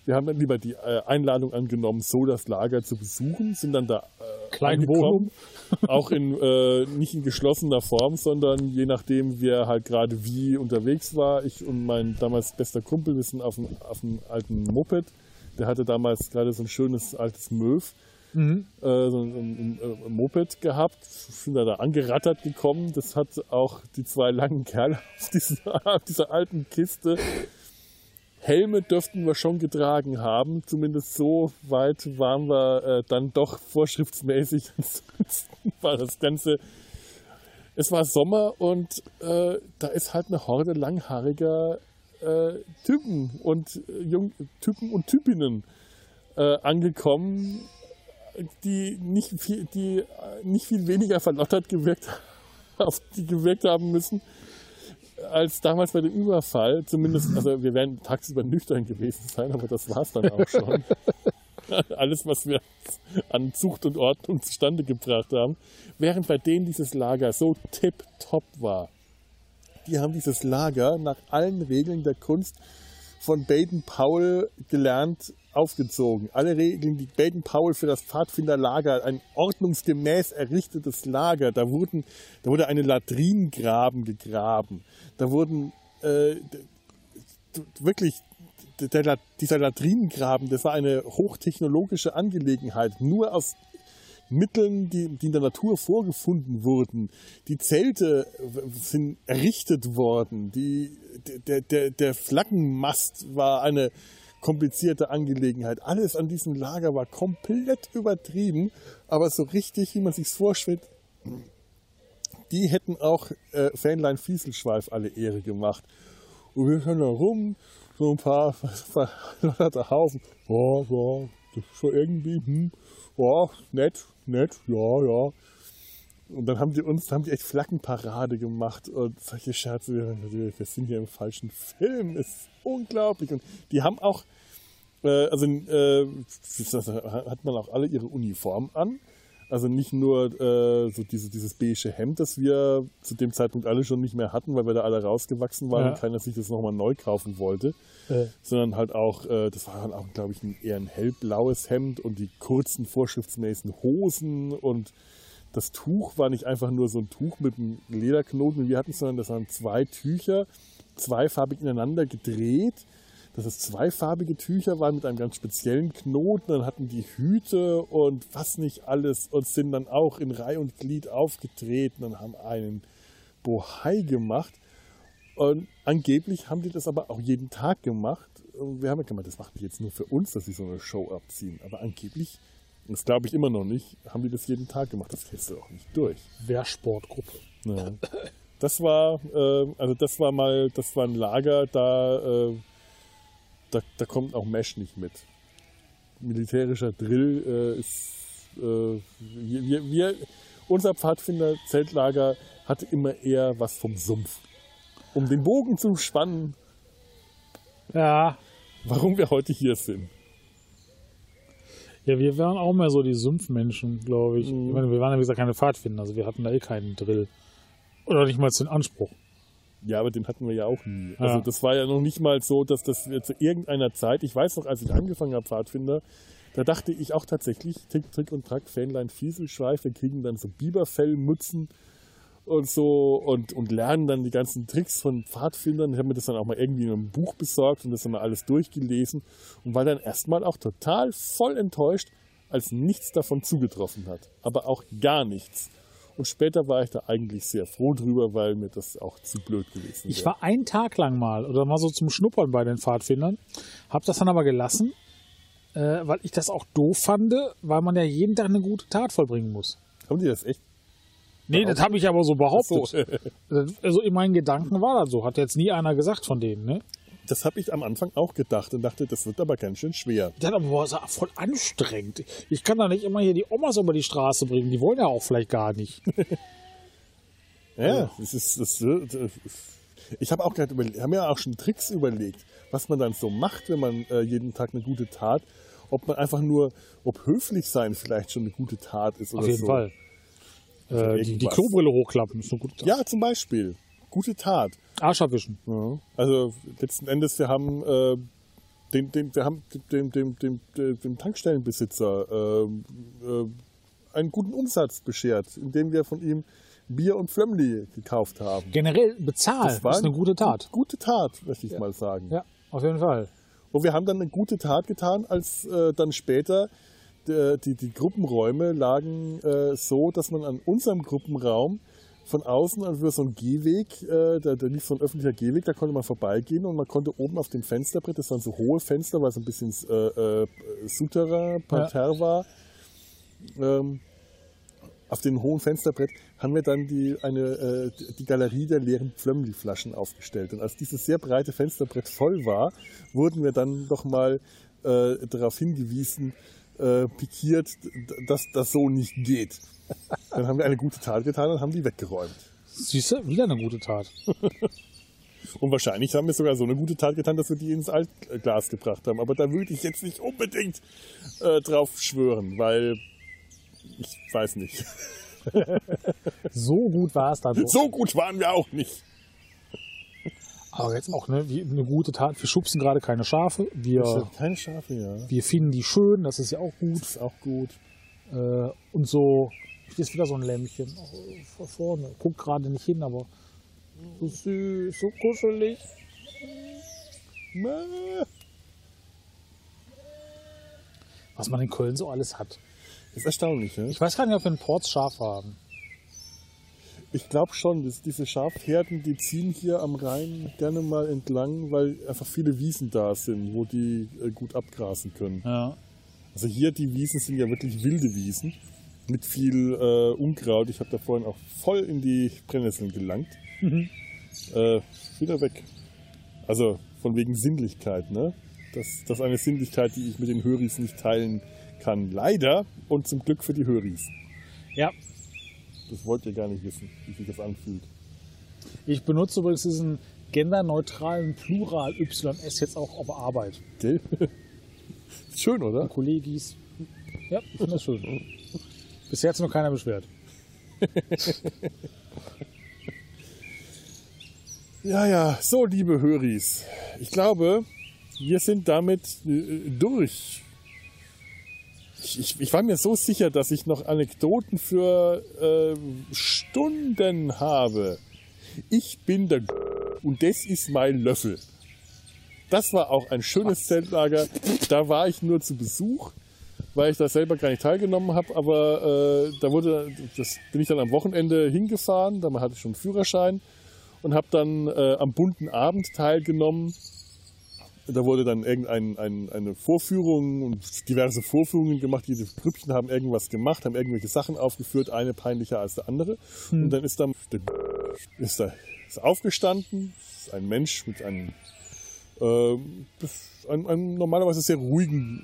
Wir haben dann lieber die äh, Einladung angenommen, so das Lager zu besuchen, sind dann da äh, Kleinen angekommen. (laughs) auch in äh, nicht in geschlossener Form, sondern je nachdem, wer halt gerade wie unterwegs war. Ich und mein damals bester Kumpel, wir sind auf einem, auf einem alten Moped. Der hatte damals gerade so ein schönes altes Möw. Mhm. Äh, so ein, ein, ein, Moped gehabt, sind da, da angerattert gekommen. Das hat auch die zwei langen Kerle (laughs) auf dieser, auf dieser alten Kiste Helme dürften wir schon getragen haben. Zumindest so weit waren wir äh, dann doch vorschriftsmäßig. (laughs) Ansonsten war das Ganze. Es war Sommer und äh, da ist halt eine Horde langhaariger äh, Typen und äh, Jung Typen und Typinnen äh, angekommen, die nicht viel, die äh, nicht viel weniger verlottert gewirkt, (laughs) die gewirkt haben müssen als damals bei dem Überfall, zumindest, also wir wären tagsüber nüchtern gewesen sein, aber das war es dann auch schon. (laughs) Alles, was wir an Zucht und Ordnung zustande gebracht haben. Während bei denen dieses Lager so tipptopp war. Die haben dieses Lager nach allen Regeln der Kunst von Baden-Powell gelernt aufgezogen. Alle Regeln, die Baden-Powell für das Pfadfinderlager, ein ordnungsgemäß errichtetes Lager, da, wurden, da wurde eine Latrinengraben gegraben. Da wurden äh, wirklich der, dieser Latrinengraben, das war eine hochtechnologische Angelegenheit, nur aus Mitteln, die, die in der Natur vorgefunden wurden. Die Zelte sind errichtet worden. Die, der, der, der Flaggenmast war eine komplizierte Angelegenheit. Alles an diesem Lager war komplett übertrieben, aber so richtig, wie man sich vorstellt, die hätten auch äh, Fähnlein Fieselschweif alle Ehre gemacht. Und wir können da rum, so ein paar (laughs) verlotterte Haufen. Ja, ja, das ist schon irgendwie, hm, ja, nett, nett, ja, ja. Und dann haben die uns, haben die echt Flaggenparade gemacht und solche Scherze, wir, sind hier im falschen Film, ist unglaublich. Und die haben auch, äh, also äh, hat man auch alle ihre Uniformen an. Also nicht nur äh, so diese, dieses beige Hemd, das wir zu dem Zeitpunkt alle schon nicht mehr hatten, weil wir da alle rausgewachsen waren ja. und keiner sich das nochmal neu kaufen wollte, äh. sondern halt auch, äh, das war dann auch, glaube ich, ein, eher ein hellblaues Hemd und die kurzen vorschriftsmäßigen Hosen und das Tuch war nicht einfach nur so ein Tuch mit einem Lederknoten, wie wir hatten, sondern das waren zwei Tücher, zweifarbig ineinander gedreht dass es zweifarbige Tücher waren mit einem ganz speziellen Knoten. Dann hatten die Hüte und was nicht alles und sind dann auch in Reihe und Glied aufgetreten und haben einen Bohai gemacht. Und angeblich haben die das aber auch jeden Tag gemacht. Und wir haben ja gemeint, das machen die jetzt nur für uns, dass sie so eine Show abziehen. Aber angeblich, das glaube ich immer noch nicht, haben die das jeden Tag gemacht. Das hältst du auch nicht durch. Wehrsportgruppe. Ja. Das war, äh, also das war mal, das war ein Lager, da äh, da, da kommt auch Mesh nicht mit. Militärischer Drill äh, ist. Äh, wir, wir, unser Pfadfinder-Zeltlager hatte immer eher was vom Sumpf. Um den Bogen zu spannen. Ja. Warum wir heute hier sind. Ja, wir waren auch mehr so die Sumpfmenschen, glaube ich. Mhm. ich meine, wir waren ja wie gesagt keine Pfadfinder, also wir hatten da eh keinen Drill. Oder nicht mal den Anspruch. Ja, aber den hatten wir ja auch nie. Ja. Also das war ja noch nicht mal so, dass das zu irgendeiner Zeit, ich weiß noch, als ich angefangen habe, Pfadfinder, da dachte ich auch tatsächlich, Tick, Trick und Track, Fähnlein, Fieselschweif, wir kriegen dann so Biberfellmützen und so und, und lernen dann die ganzen Tricks von Pfadfindern. Ich habe mir das dann auch mal irgendwie in einem Buch besorgt und das dann mal alles durchgelesen und war dann erstmal auch total voll enttäuscht, als nichts davon zugetroffen hat. Aber auch gar nichts. Und später war ich da eigentlich sehr froh drüber, weil mir das auch zu blöd gewesen wäre. Ich war einen Tag lang mal oder mal so zum Schnuppern bei den Pfadfindern, habe das dann aber gelassen, äh, weil ich das auch doof fand, weil man ja jeden Tag eine gute Tat vollbringen muss. Haben die das echt? Nee, das habe ich aber so behauptet. So. (laughs) also in meinen Gedanken war das so. Hat jetzt nie einer gesagt von denen, ne? Das habe ich am Anfang auch gedacht und dachte, das wird aber ganz schön schwer. Ja, aber war voll anstrengend. Ich kann da nicht immer hier die Omas über die Straße bringen. Die wollen ja auch vielleicht gar nicht. (laughs) ja, das ist, das, das ich habe auch gerade überlegt, haben ja auch schon Tricks überlegt, was man dann so macht, wenn man äh, jeden Tag eine gute Tat, ob man einfach nur, ob höflich sein vielleicht schon eine gute Tat ist oder so. Auf jeden so. Fall. Äh, die, die Klobrille hochklappen ist eine gute Tat. Ja, zum Beispiel gute Tat. Arsch abwischen. Ja. Also letzten Endes, wir haben äh, den, den, wir haben dem, dem, dem, dem, Tankstellenbesitzer äh, äh, einen guten Umsatz beschert, indem wir von ihm Bier und Flömmli gekauft haben. Generell bezahlt Das war ist eine gute Tat. Gute Tat, möchte ich mal sagen. Ja, auf jeden Fall. Und wir haben dann eine gute Tat getan, als äh, dann später die, die Gruppenräume lagen äh, so, dass man an unserem Gruppenraum von außen über so einen Gehweg, äh, da, da lief so ein öffentlicher Gehweg, da konnte man vorbeigehen und man konnte oben auf dem Fensterbrett, das waren so hohe Fenster, weil es ein bisschen äh, äh, Souterrain, Parterre war, ähm, auf dem hohen Fensterbrett haben wir dann die, eine, äh, die Galerie der leeren Pflömmli-Flaschen aufgestellt. Und als dieses sehr breite Fensterbrett voll war, wurden wir dann doch mal äh, darauf hingewiesen, äh, pikiert, dass das so nicht geht. (laughs) Dann haben wir eine gute Tat getan und haben die weggeräumt. Siehst du, wieder eine gute Tat. (laughs) Und wahrscheinlich haben wir sogar so eine gute Tat getan, dass wir die ins Altglas gebracht haben. Aber da würde ich jetzt nicht unbedingt äh, drauf schwören, weil ich weiß nicht. (laughs) So gut war es dann. So gut waren wir auch nicht. Aber jetzt auch ne, wie eine gute Tat. Wir schubsen gerade keine Schafe. Wir, Keine Schafe, ja. wir finden die schön. Das ist ja auch gut. Das ist auch gut. Äh, und so, hier ist wieder so ein Lämmchen. Oh, vor vorne. Guckt gerade nicht hin, aber so süß, so kuschelig. Was man in Köln so alles hat. Ist erstaunlich, ne? Ich weiß gar nicht, ob wir ein Ports Schaf haben. Ich glaube schon, dass diese Schafherden, die ziehen hier am Rhein gerne mal entlang, weil einfach viele Wiesen da sind, wo die äh, gut abgrasen können. Ja. Also hier die Wiesen sind ja wirklich wilde Wiesen mit viel äh, Unkraut. Ich habe da vorhin auch voll in die Brennnesseln gelangt. Äh, wieder weg. Also von wegen Sinnlichkeit, ne? Das, das ist eine Sinnlichkeit, die ich mit den Höris nicht teilen kann. Leider und zum Glück für die Höris. ja. Das wollt ihr gar nicht wissen, wie sich das anfühlt. Ich benutze übrigens diesen genderneutralen Plural YS jetzt auch auf Arbeit. Ist (laughs) Schön, oder? Kollegis. Ja, ich finde das schön. Bisher hat sich noch keiner beschwert. (laughs) Ja, ja, so liebe Höris. Ich glaube, wir sind damit äh, durch. Ich, ich, ich war mir so sicher, dass ich noch Anekdoten für äh, Stunden habe. Ich bin der und das ist mein Löffel. Das war auch ein schönes Zeltlager. Da war ich nur zu Besuch, weil ich da selber gar nicht teilgenommen habe. Aber äh, da wurde, das bin ich dann am Wochenende hingefahren. Da hatte ich schon einen Führerschein und habe dann äh, am bunten Abend teilgenommen. Da wurde dann irgendeine ein, eine Vorführung und diverse Vorführungen gemacht. Diese Grüppchen haben irgendwas gemacht, haben irgendwelche Sachen aufgeführt, eine peinlicher als der andere. Und dann ist dann der ist da ist aufgestanden, ist ein Mensch mit einem, äh, einem, einem normalerweise sehr ruhigen,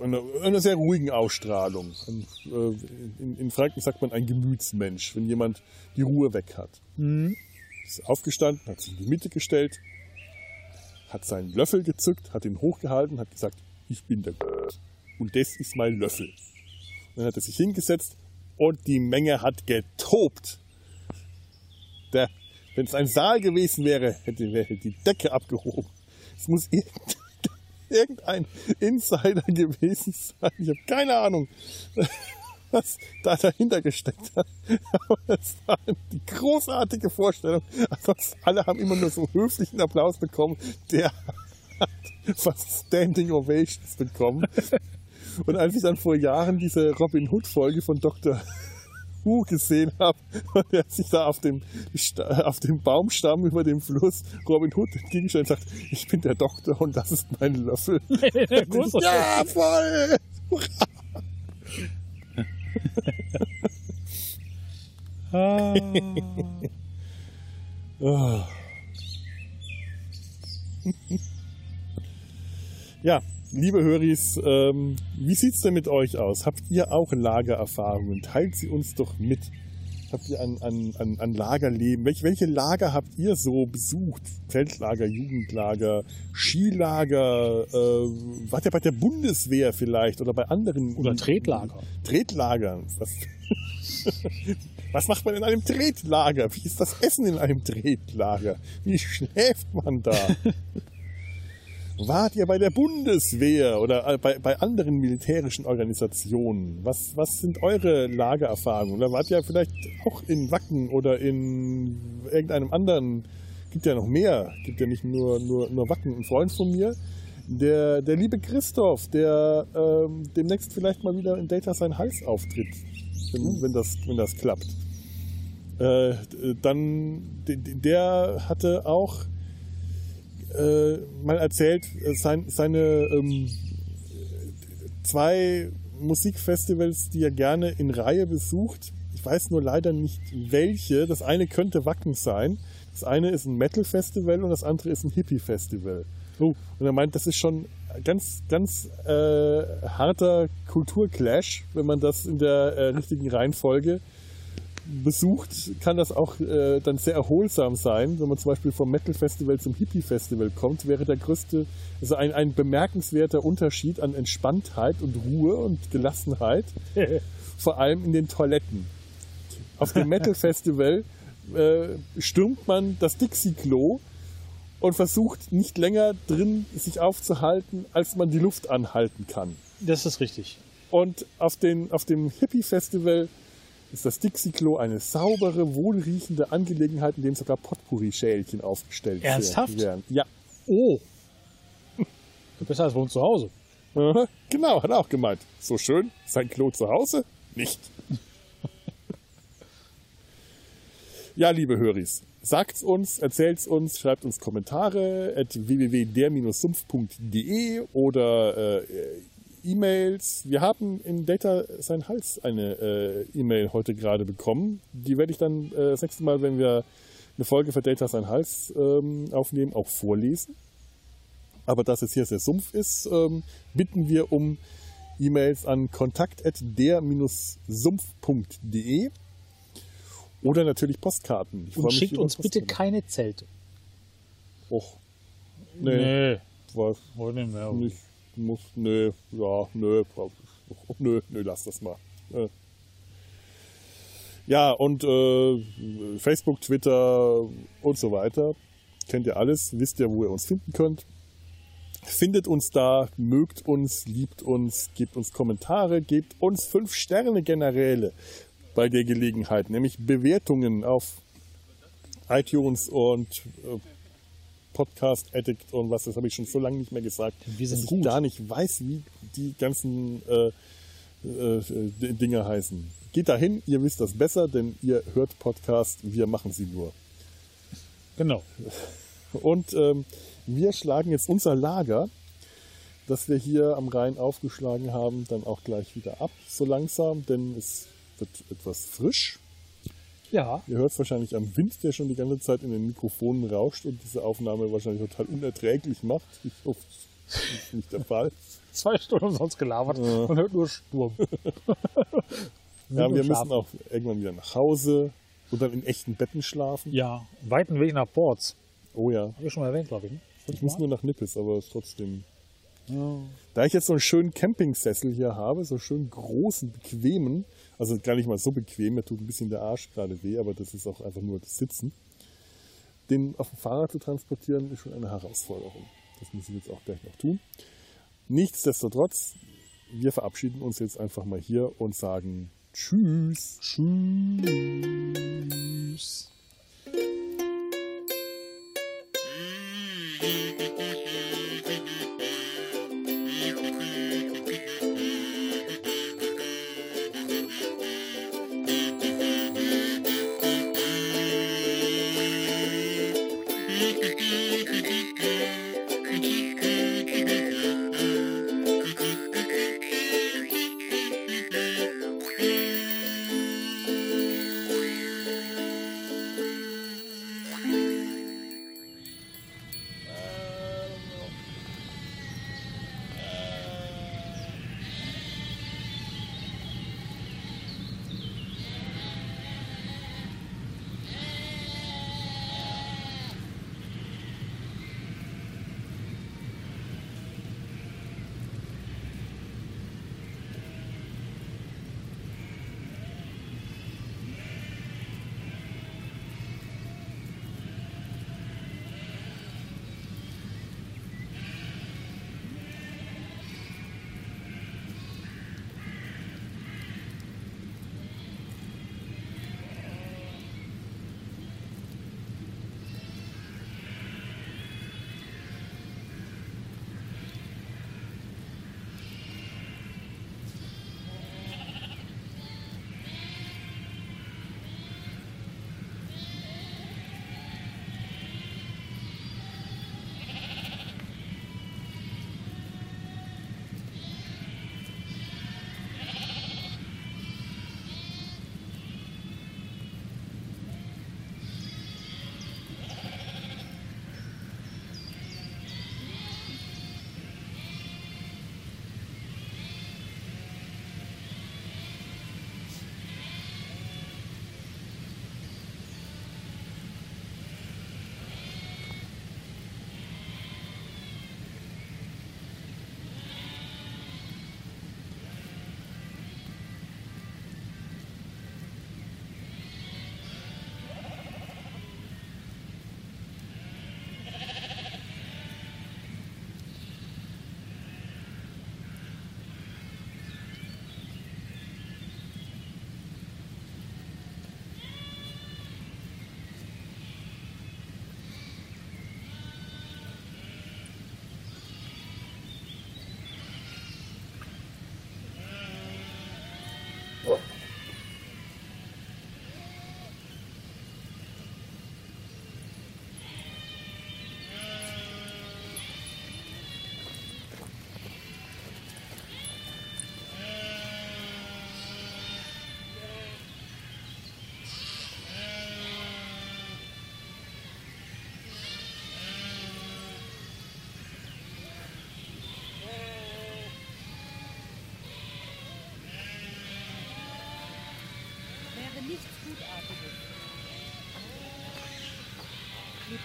äh, einer, einer sehr ruhigen Ausstrahlung. Ein, äh, in, in Franken sagt man ein Gemütsmensch, wenn jemand die Ruhe weg hat ist aufgestanden, hat sich in die Mitte gestellt, hat seinen Löffel gezückt, hat ihn hochgehalten, hat gesagt, ich bin der und das ist mein Löffel. Und dann hat er sich hingesetzt und die Menge hat getobt. Wenn es ein Saal gewesen wäre, hätte wäre die Decke abgehoben. Es muss irgend- (laughs) irgendein Insider gewesen sein. Ich habe keine Ahnung, (laughs) was da dahinter gesteckt hat. (laughs) Aber es war die großartige Vorstellung. Ansonsten alle haben immer nur so höflichen Applaus bekommen. Der hat fast Standing Ovations bekommen. Und als ich dann vor Jahren diese Robin Hood Folge von Dr. (laughs) Who gesehen habe, und er sich da auf dem, auf dem Baumstamm über dem Fluss Robin Hood entgegenstellt und sagt, ich bin der Doktor und das ist mein Löffel. (laughs) ja, voll! Ah. Ja, liebe Höris, ähm, wie sieht's denn mit euch aus? Habt ihr auch Lagererfahrungen? Teilt sie uns doch mit. Habt ihr ein, ein, ein, ein Lagerleben? Welche, welche Lager habt ihr so besucht? Feldlager, Jugendlager, Skilager? Äh, wart ihr bei der Bundeswehr vielleicht oder bei anderen? Oder Tretlager. Tretlagern. Was, (laughs) was macht man in einem Tretlager? Wie ist das Essen in einem Tretlager? Wie schläft man da? (laughs) Wart ihr bei der Bundeswehr oder äh, bei, bei anderen militärischen Organisationen? Was, was sind eure Lagererfahrungen? Oder wart ihr vielleicht auch in Wacken oder in irgendeinem anderen? Gibt ja noch mehr. Gibt ja nicht nur, nur, nur Wacken. Ein Freund von mir, der, der liebe Christoph, der ähm, demnächst vielleicht mal wieder in Data sein Hals auftritt, wenn, wenn, das, wenn das klappt. Äh, dann, der hatte auch äh, mal erzählt, äh, sein, seine ähm, zwei Musikfestivals, die er gerne in Reihe besucht. Ich weiß nur leider nicht welche. Das eine könnte Wacken sein. Das eine ist ein Metal-Festival und das andere ist ein Hippie-Festival. Oh. Und er meint, das ist schon ganz, ganz äh, harter Kulturclash, wenn man das in der äh, richtigen Reihenfolge besucht, kann das auch äh, dann sehr erholsam sein. Wenn man zum Beispiel vom Metal Festival zum Hippie Festival kommt, wäre der größte, also ein, ein bemerkenswerter Unterschied an Entspanntheit und Ruhe und Gelassenheit, (laughs) vor allem in den Toiletten. Auf dem Metal (laughs) Festival äh, stürmt man das Dixie-Klo und versucht nicht länger drin sich aufzuhalten, als man die Luft anhalten kann. Das ist richtig. Und auf, den, auf dem Hippie-Festival ist das Dixie-Klo eine saubere, wohlriechende Angelegenheit, in dem sogar Potpourri-Schälchen aufgestellt Ernsthaft? werden. Ja. Oh. (laughs) Besser als wohnt zu Hause. Genau, hat er auch gemeint. So schön, sein Klo zu Hause? Nicht. ja, liebe Höris, sagt's uns, erzählt's uns, schreibt uns Kommentare at www.der-sumpf.de oder äh, E-Mails. Wir haben in Data sein Hals eine äh, E-Mail heute gerade bekommen. Die werde ich dann äh, das nächste Mal, wenn wir eine Folge für Data sein Hals ähm, aufnehmen, auch vorlesen. Aber dass es hier sehr sumpf ist, ähm, bitten wir um E-Mails an kontakt.der-sumpf.de oder natürlich Postkarten. Ich Und schickt uns bitte keine Zelte. Och. Nee. nee. Was? Heute nicht mehr. Nicht muss, nö, ja, nö, (laughs) nö, nö, lass das mal. Ja, und äh, Facebook, Twitter und so weiter. Kennt ihr alles, wisst ihr, wo ihr uns finden könnt. Findet uns da, mögt uns, liebt uns, gebt uns Kommentare, gebt uns fünf Sterne Generäle bei der Gelegenheit, nämlich Bewertungen auf iTunes und äh, Podcast Addict und was, das habe ich schon so lange nicht mehr gesagt, Wir sind dass gut. ich gar nicht weiß, wie die ganzen äh, äh, Dinge heißen. Geht dahin, ihr wisst das besser, denn ihr hört Podcast, wir machen sie nur. Genau. Und ähm, wir schlagen jetzt unser Lager, das wir hier am Rhein aufgeschlagen haben, dann auch gleich wieder ab, so langsam, denn es wird etwas frisch. Ja. Ihr hört es wahrscheinlich am Wind, der schon die ganze Zeit in den Mikrofonen rauscht und diese Aufnahme wahrscheinlich total unerträglich macht. Ich (laughs) hoffe, das ist nicht der Fall. Zwei Stunden umsonst gelabert Ja. und hört nur Sturm. (laughs) Ja, wir müssen auch irgendwann wieder nach Hause und dann in echten Betten schlafen. Ja, weiten Weg nach Ports. Oh ja. Habe ich schon mal erwähnt, glaube ich. Ne? Ich muss nur nach Nippes, aber ist trotzdem. Ja. Da ich jetzt so einen schönen Campingsessel hier habe, so schön großen, bequemen, also gar nicht mal so bequem, mir tut ein bisschen der Arsch gerade weh, aber das ist auch einfach nur das Sitzen. Den auf dem Fahrrad zu transportieren, ist schon eine Herausforderung. Das muss ich jetzt auch gleich noch tun. Nichtsdestotrotz, wir verabschieden uns jetzt einfach mal hier und sagen Tschüss. Tschüss. Tschüss. (laughs)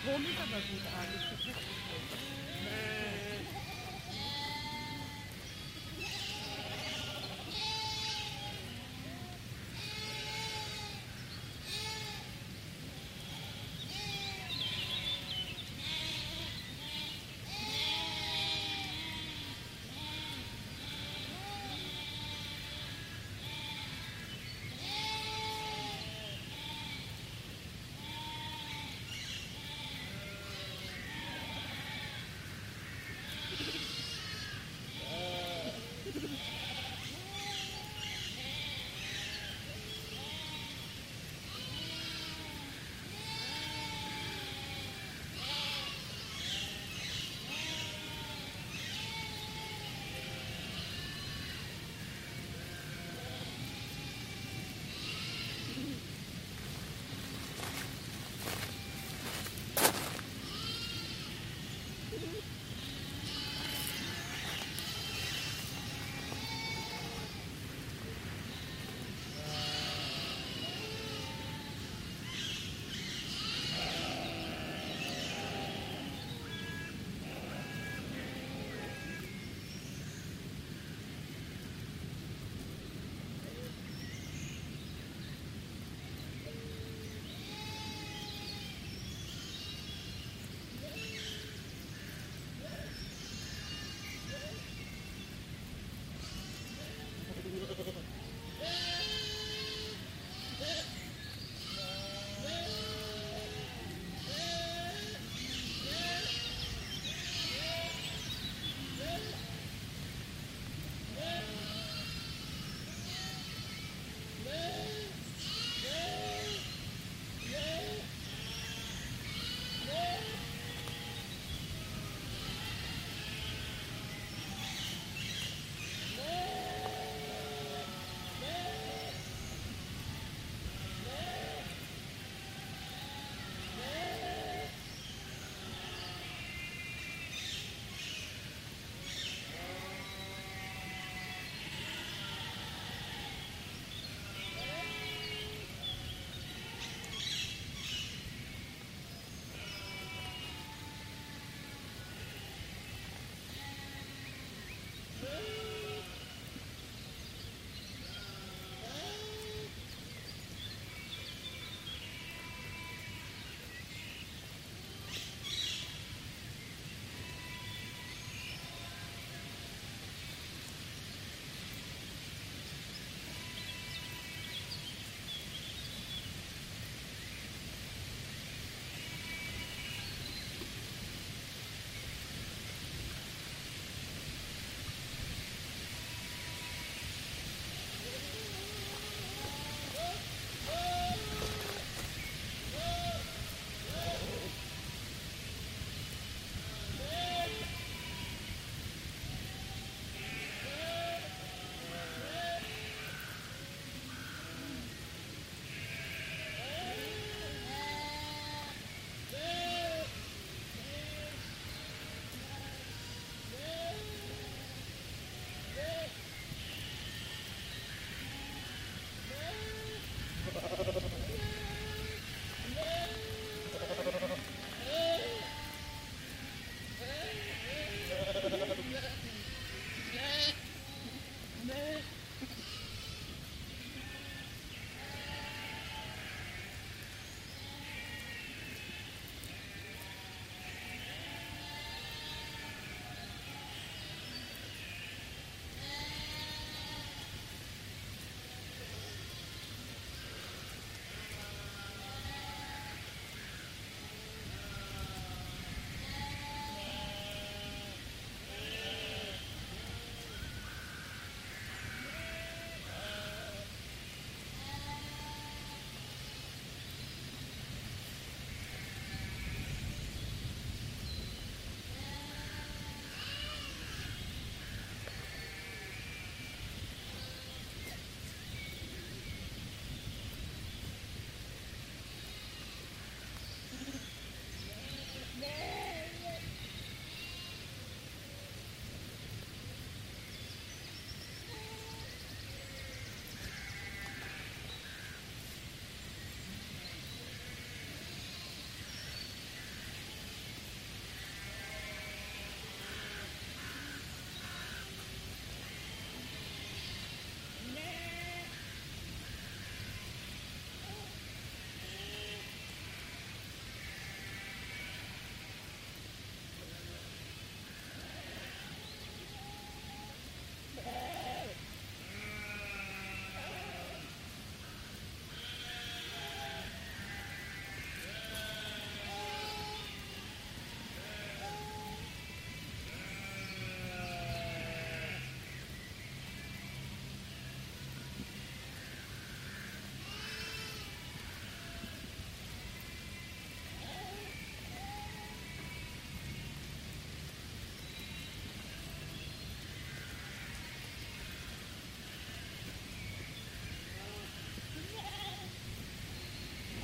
Nitrom ist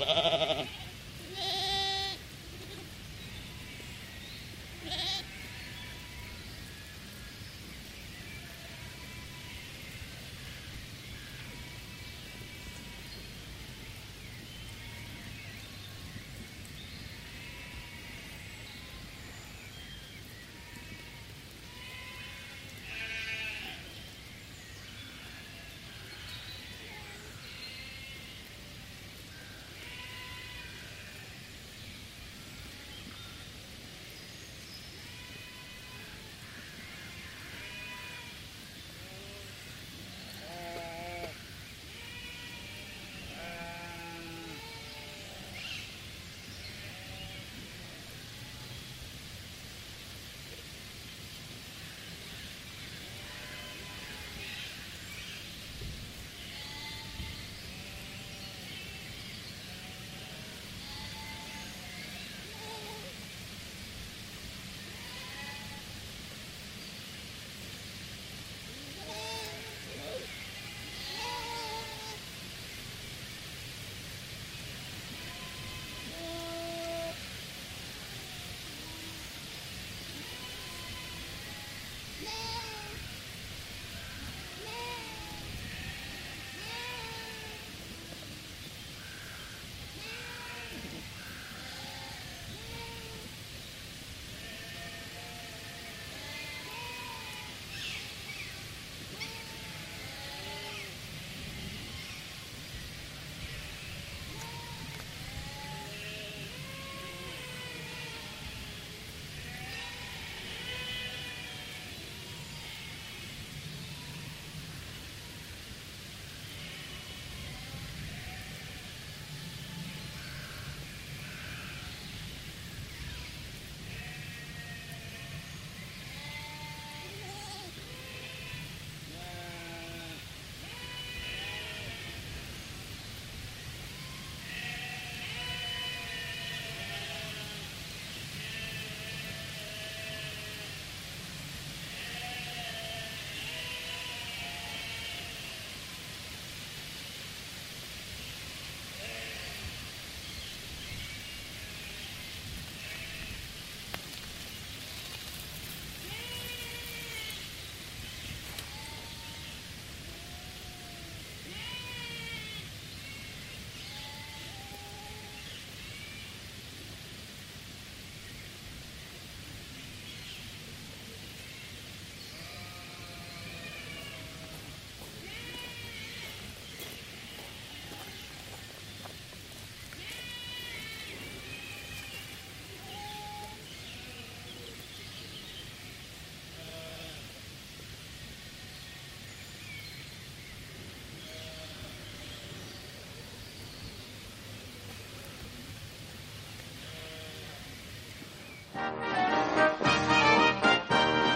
Bye. (laughs)